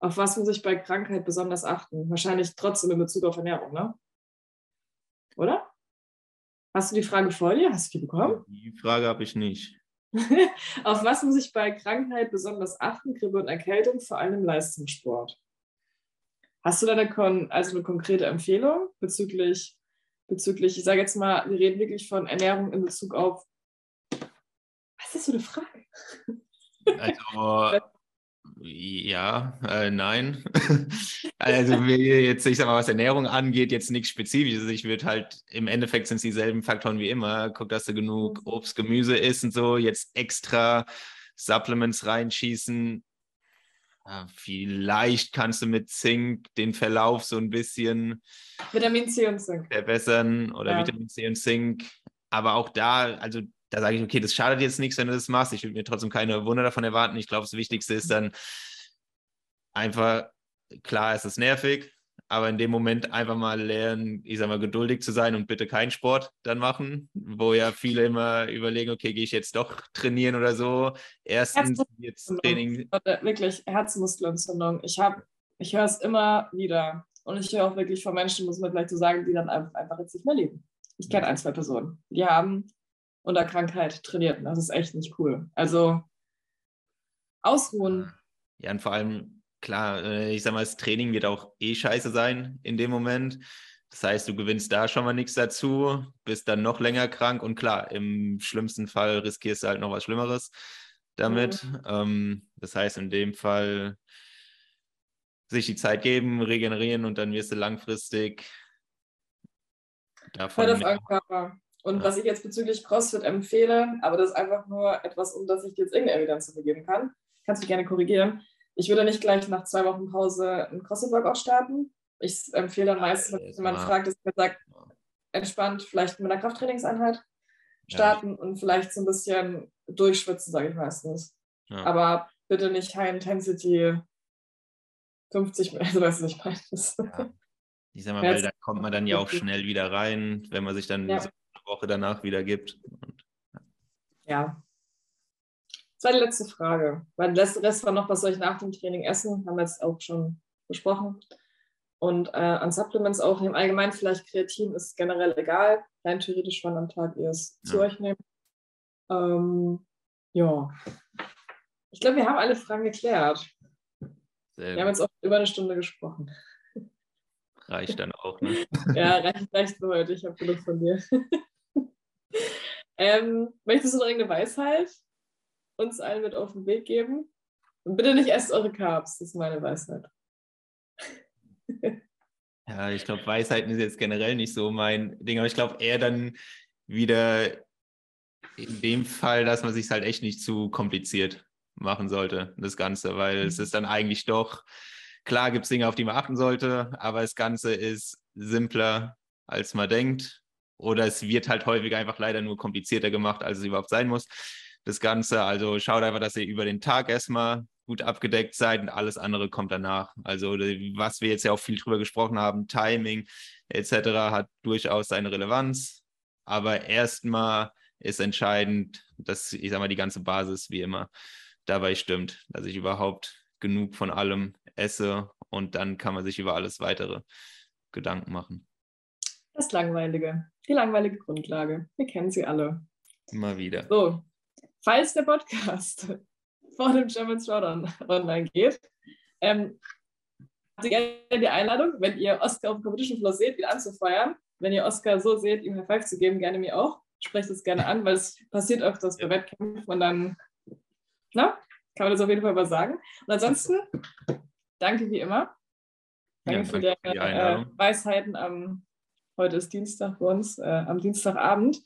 auf was muss ich bei Krankheit besonders achten? Wahrscheinlich trotzdem in Bezug auf Ernährung, ne? Oder? Hast du die Frage vor dir? Hast du die bekommen? Die Frage habe ich nicht. auf was muss ich bei Krankheit besonders achten? Grippe und Erkältung, vor allem im Leistungssport. Hast du da eine, also eine konkrete Empfehlung bezüglich, bezüglich, ich sage jetzt mal, wir reden wirklich von Ernährung in Bezug auf was ist für eine Frage? Also, Ja, äh, nein. also jetzt, ich sag mal, was Ernährung angeht, jetzt nichts Spezifisches. Ich würde halt, im Endeffekt sind es dieselben Faktoren wie immer. Guck, dass du genug mhm. Obst, Gemüse isst und so. Jetzt extra Supplements reinschießen. Ja, vielleicht kannst du mit Zink den Verlauf so ein bisschen Vitamin C und Zink verbessern oder ja. Vitamin C und Zink. Aber auch da, also da sage ich, okay, das schadet jetzt nichts, wenn du das machst. Ich würde mir trotzdem keine Wunder davon erwarten. Ich glaube, das Wichtigste ist dann einfach, klar, es ist nervig, aber in dem Moment einfach mal lernen, ich sag mal, geduldig zu sein und bitte keinen Sport dann machen, wo ja viele immer überlegen, okay, gehe ich jetzt doch trainieren oder so. Erstens jetzt Training. Wirklich, Herzmuskelentzündung. Ich habe, ich höre es immer wieder. Und ich höre auch wirklich von Menschen, muss man vielleicht so sagen, die dann einfach jetzt nicht mehr leben. Ich kenne ein, zwei Personen, die haben unter Krankheit trainiert. das ist echt nicht cool. Also ausruhen. Ja, und vor allem, klar, äh, ich sag mal, das Training wird auch eh scheiße sein in dem Moment. Das heißt, du gewinnst da schon mal nichts dazu, bist dann noch länger krank und klar, im schlimmsten Fall riskierst du halt noch was Schlimmeres damit. Mhm. Ähm, das heißt, in dem Fall sich die Zeit geben, regenerieren und dann wirst du langfristig davon. Körper. Und ja. was ich jetzt bezüglich CrossFit empfehle, aber das ist einfach nur etwas, um das ich dir jetzt irgendeine Evidenz zu vergeben kann, kannst du gerne korrigieren. Ich würde nicht gleich nach zwei Wochen Pause einen CrossFit-Workout starten. Ich empfehle dann meistens, wenn jemand fragt, dass man sagt, entspannt vielleicht mit einer Krafttrainingseinheit starten ja. und vielleicht so ein bisschen durchschwitzen, sage ich meistens. Ja. Aber bitte nicht High Intensity 50, also weißt du, was ich meine. Ja. Ich sag mal, weil da kommt man dann ja auch schnell wieder rein, wenn man sich dann ja. Woche danach wieder gibt. Und, ja. Das war die letzte Frage. Weil der Rest war noch, was soll ich nach dem Training essen? Haben wir jetzt auch schon besprochen. Und äh, an Supplements auch im Allgemeinen vielleicht Kreatin ist generell egal. Rein theoretisch, wann am Tag ihr es ja. zu euch nehmt. Ähm, ja. Ich glaube, wir haben alle Fragen geklärt. Sehr wir haben jetzt auch über eine Stunde gesprochen. Reicht dann auch, ne? ja, reicht, reicht für heute. Ich habe genug von dir. Ähm, möchtest du noch irgendeine Weisheit uns allen mit auf den Weg geben? Und bitte nicht esst eure Carbs, das ist meine Weisheit. ja, ich glaube, Weisheiten ist jetzt generell nicht so mein Ding, aber ich glaube eher dann wieder in dem Fall, dass man sich halt echt nicht zu kompliziert machen sollte, das Ganze, weil mhm. es ist dann eigentlich doch, klar gibt es Dinge, auf die man achten sollte, aber das Ganze ist simpler, als man denkt oder es wird halt häufig einfach leider nur komplizierter gemacht, als es überhaupt sein muss. Das Ganze, also schaut einfach, dass ihr über den Tag erstmal gut abgedeckt seid und alles andere kommt danach. Also was wir jetzt ja auch viel drüber gesprochen haben, Timing etc. hat durchaus seine Relevanz, aber erstmal ist entscheidend, dass ich sage mal die ganze Basis wie immer dabei stimmt, dass ich überhaupt genug von allem esse und dann kann man sich über alles weitere Gedanken machen. Das Langweilige, die langweilige Grundlage. Wir kennen sie alle. Immer wieder. So, falls der Podcast vor dem German Throwdown online geht, ähm, habt ihr gerne die Einladung, wenn ihr Oscar auf dem Competition Floor seht, ihn anzufeuern. Wenn ihr Oscar so seht, ihm High Five zu geben, gerne mir auch. Sprecht das gerne an, weil es passiert öfters bei Wettkämpfen und dann na, kann man das auf jeden Fall mal sagen. Und ansonsten, danke wie immer. Danke, ja, für die, die äh, Weisheiten am Heute ist Dienstag für uns, äh, am Dienstagabend.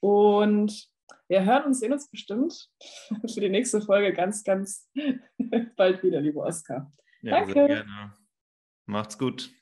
Und wir hören und sehen uns bestimmt für die nächste Folge ganz, ganz bald wieder, lieber Oskar. Ja, Danke. Sehr gerne. Macht's gut.